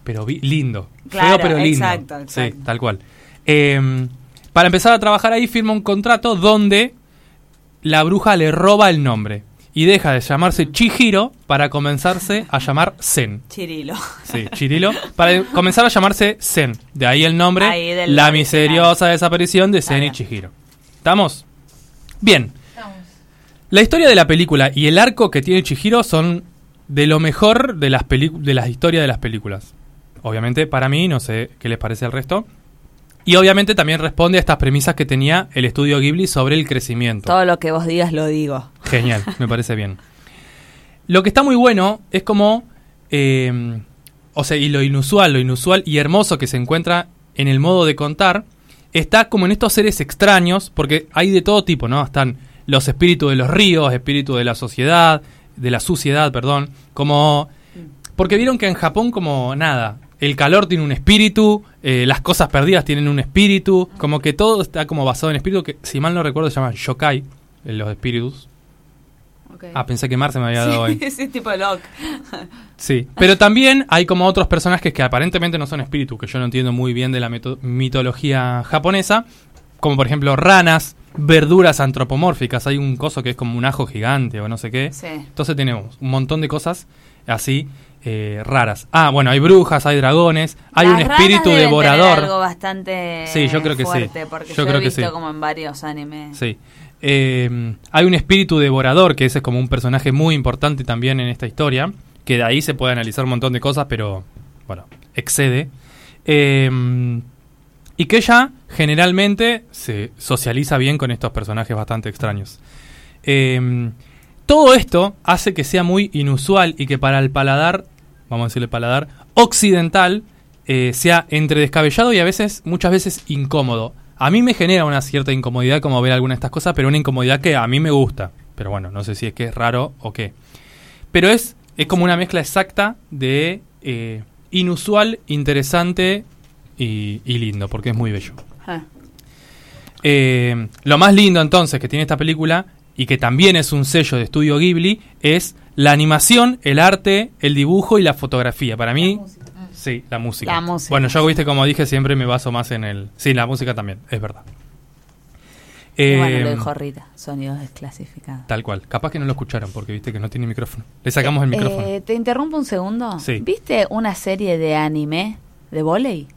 pero lindo. Claro, Feo pero lindo. exacto, exacto. Sí, tal cual. Eh, para empezar a trabajar ahí firma un contrato donde la bruja le roba el nombre y deja de llamarse Chihiro para comenzarse a llamar Zen. Chirilo. Sí, Chirilo. Para comenzar a llamarse Zen. De ahí el nombre, Ahí del la original. misteriosa desaparición de Zen y Chihiro. ¿Estamos? Bien. La historia de la película y el arco que tiene Chihiro son de lo mejor de las, de las historias de las películas. Obviamente, para mí, no sé qué les parece al resto. Y obviamente también responde a estas premisas que tenía el estudio Ghibli sobre el crecimiento. Todo lo que vos digas lo digo. Genial, me parece bien. Lo que está muy bueno es como, eh, o sea, y lo inusual, lo inusual y hermoso que se encuentra en el modo de contar, está como en estos seres extraños, porque hay de todo tipo, ¿no? Están los espíritus de los ríos, espíritus de la sociedad, de la suciedad, perdón, como... Porque vieron que en Japón como nada, el calor tiene un espíritu, eh, las cosas perdidas tienen un espíritu, como que todo está como basado en espíritu, que si mal no recuerdo se llaman yokai, eh, los espíritus. Ah, pensé que Mar se me había dado ahí. Sí, sí, tipo. Sí, pero también hay como otros personajes que aparentemente no son espíritus, que yo no entiendo muy bien de la mitología japonesa, como por ejemplo ranas, verduras antropomórficas, hay un coso que es como un ajo gigante o no sé qué. Sí. Entonces tenemos un montón de cosas así eh, raras. Ah, bueno, hay brujas, hay dragones, hay Las un ranas espíritu tener devorador. algo bastante Sí, yo creo que sí. fuerte, Porque Yo yo, creo he que visto sí. como en varios animes. Sí. Eh, hay un espíritu devorador, que ese es como un personaje muy importante también en esta historia, que de ahí se puede analizar un montón de cosas, pero bueno, excede. Eh, y que ella generalmente se socializa bien con estos personajes bastante extraños. Eh, todo esto hace que sea muy inusual y que para el paladar, vamos a decirle paladar, occidental, eh, sea entre descabellado y a veces, muchas veces, incómodo. A mí me genera una cierta incomodidad como ver alguna de estas cosas, pero una incomodidad que a mí me gusta. Pero bueno, no sé si es que es raro o qué. Pero es, es como una mezcla exacta de eh, inusual, interesante y, y lindo, porque es muy bello. Ah. Eh, lo más lindo entonces que tiene esta película y que también es un sello de estudio Ghibli es la animación, el arte, el dibujo y la fotografía. Para mí, sí, la música. La música. Bueno, yo viste como dije siempre me baso más en el, sí, la música también, es verdad. Eh, bueno, lo dijo Rita, sonidos desclasificados. Tal cual. Capaz que no lo escucharon porque viste que no tiene micrófono. Le sacamos el micrófono. Eh, ¿Te interrumpo un segundo? Sí. ¿Viste una serie de anime de volei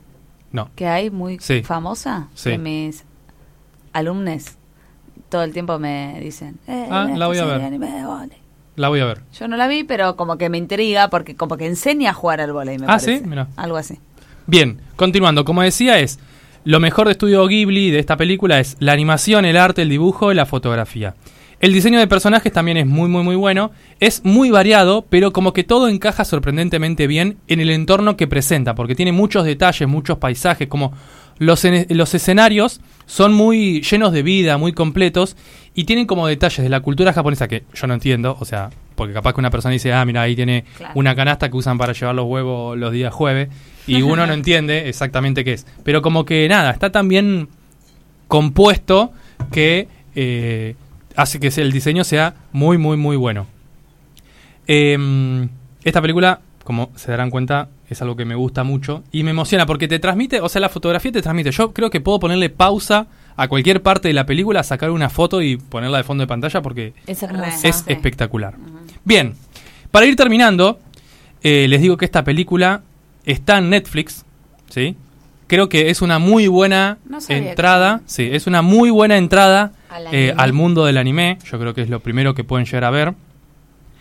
no. que hay muy Sí. famosa? Sí. Que mis alumnos todo el tiempo me dicen, eh, Ah, la voy a ver. anime de. La voy a ver. Yo no la vi, pero como que me intriga porque como que enseña a jugar al volei, me Ah, parece. ¿sí? Algo así. Bien, continuando. Como decía, es lo mejor de estudio Ghibli de esta película es la animación, el arte, el dibujo y la fotografía. El diseño de personajes también es muy, muy, muy bueno. Es muy variado, pero como que todo encaja sorprendentemente bien en el entorno que presenta, porque tiene muchos detalles, muchos paisajes, como los, los escenarios son muy llenos de vida, muy completos, y tienen como detalles de la cultura japonesa que yo no entiendo, o sea, porque capaz que una persona dice, ah, mira, ahí tiene Claro. una canasta que usan para llevar los huevos los días jueves, y uno no entiende exactamente qué es. Pero como que nada, está tan bien compuesto que eh, hace que el diseño sea muy, muy, muy bueno. Eh, esta película, como se darán cuenta, es algo que me gusta mucho y me emociona porque te transmite, o sea, la fotografía te transmite. Yo creo que puedo ponerle pausa a cualquier parte de la película, sacar una foto y ponerla de fondo de pantalla porque es espectacular. Bien, para ir terminando, eh, les digo que esta película está en Netflix, ¿sí? Creo que es una muy buena No entrada, sí, es una muy buena entrada Al eh, al mundo del anime. Yo creo que es lo primero que pueden llegar a ver.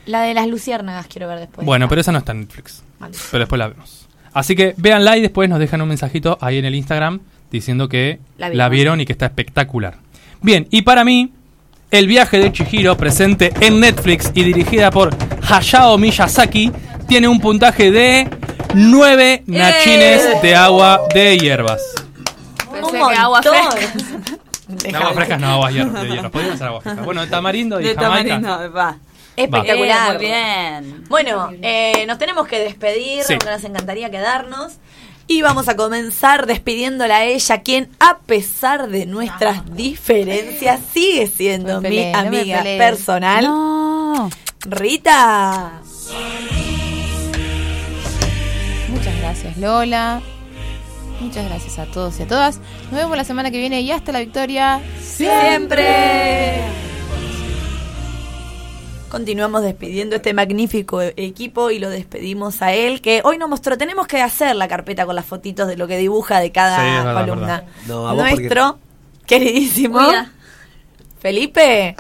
La de las luciérnagas quiero ver después. Bueno, pero esa no está en Netflix. Vale. Pero después la vemos. Así que véanla y después nos dejan un mensajito ahí en el Instagram diciendo que La la, vieron y que está espectacular. Bien, y para mí, El viaje de Chihiro, presente en Netflix y dirigida por Hayao Miyazaki, tiene un puntaje de 9 nachines de agua de hierbas. Pensé que agua fresca. De agua frescas no, agua hier- de hierbas. Podrían ser agua fresca. Bueno, de tamarindo y De jamaica. tamarindo, va. Espectacular. Eh, muy bien. Bueno, eh, nos tenemos que despedir, Sí. aunque nos encantaría quedarnos. Y vamos a comenzar despidiéndola a ella, quien a pesar de nuestras diferencias sigue siendo Me mi peleé, no me amiga personal. No. Rita. Gracias, Lola. Muchas gracias a todos y a todas. Nos vemos la semana que viene y hasta la victoria. Siempre. Continuamos despidiendo este magnífico e- equipo y lo despedimos a él, que hoy nos mostró, tenemos que hacer la carpeta con las fotitos de lo que dibuja de cada Sí, verdad, columna. verdad. No, Nuestro queridísimo Mira. Felipe.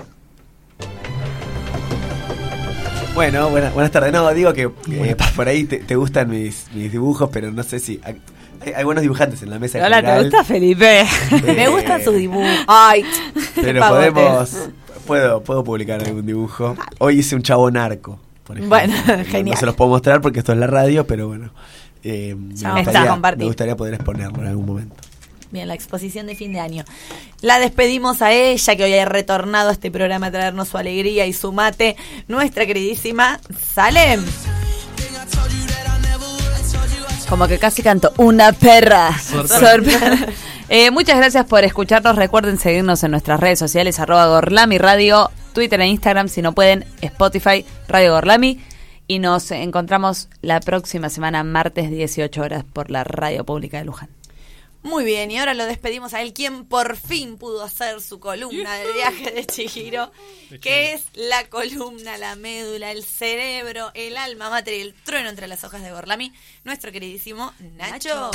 Bueno, buena- buenas tardes. No, digo que eh, por ahí te, te gustan mis, mis dibujos, pero no sé si. Hay, hay buenos dibujantes en la mesa. Hola, ¿te general, gusta Felipe? Me eh, gustan sus dibujos. Ay, Pero podemos. Puedo, puedo publicar algún dibujo. Hoy hice un chavo narco. Por ejemplo. Bueno, No- genial. No se los puedo mostrar porque esto es la radio, pero bueno. eh, me, gustaría, me gustaría poder exponerlo en algún momento. Bien, la exposición de fin de año. La despedimos a ella, que hoy ha retornado a este programa a traernos su alegría y su mate, nuestra queridísima Salem. Como que casi canto una perra. Sorpresa. Eh, muchas gracias por escucharnos. Recuerden seguirnos en nuestras redes sociales, arroba Gorlami Radio, Twitter e Instagram, si no pueden, Spotify, Radio Gorlami. Y nos encontramos la próxima semana, martes 18 horas, por la Radio Pública de Luján. Muy bien, y ahora lo despedimos a él, quien por fin pudo hacer su columna del viaje de Chihiro, que es la columna, la médula, el cerebro, el alma mater y el trueno entre las hojas de Gorlami, nuestro queridísimo Nacho.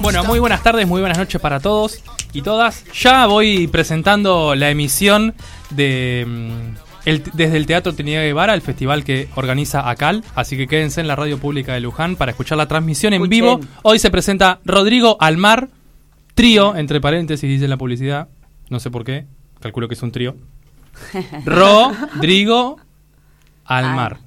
Bueno, muy buenas tardes, muy buenas noches para todos y todas. Ya voy presentando la emisión de mm, el- desde el Teatro Trinidad Guevara, el festival que organiza ACAL. Así que quédense en la radio pública de Luján para escuchar la transmisión en vivo. Hoy se presenta Rodrigo Almar, trío, entre paréntesis dice la publicidad. No sé por qué, calculo que es un trío. Rodrigo Almar.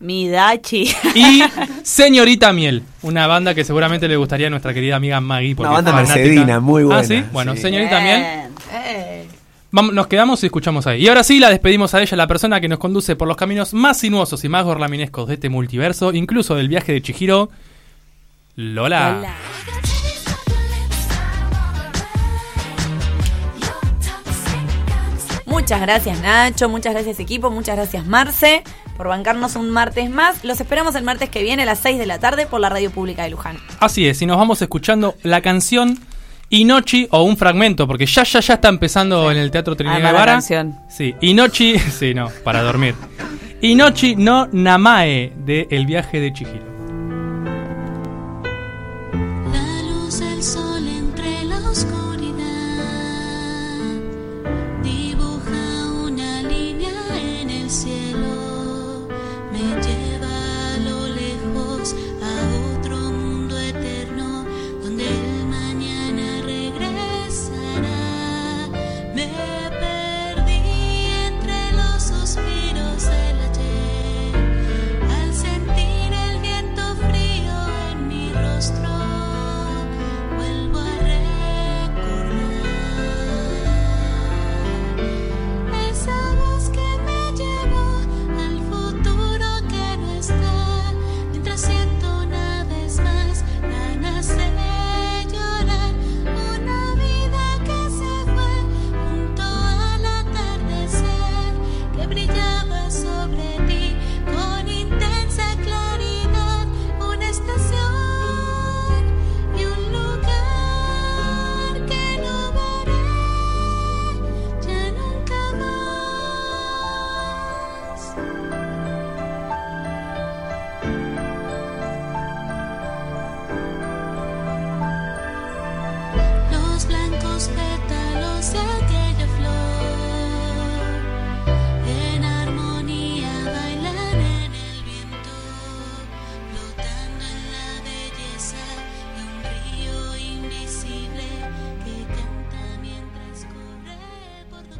Mi Dachi. Y Señorita Miel, una banda que seguramente le gustaría a nuestra querida amiga Maggie. porque Una banda mercedina, muy buena, Ah, sí, bueno, sí. Señorita Miel. Eh, Vamos, nos quedamos y escuchamos ahí. Y ahora sí, la despedimos a ella, la persona que nos conduce por los caminos más sinuosos y más gorlaminescos de este multiverso, incluso del viaje de Chihiro. Lola. Hola. Muchas gracias Nacho, muchas gracias equipo, muchas gracias Marce por bancarnos un martes más. Los esperamos el martes que viene a las 6 de la tarde por la Radio Pública de Luján. Así es, y nos vamos escuchando la canción Inochi o un fragmento, porque ya ya ya está empezando en el Teatro Trinidad Guevara. Sí, Inochi, sí, no, para dormir. Inochi no Namae de El viaje de Chihiro.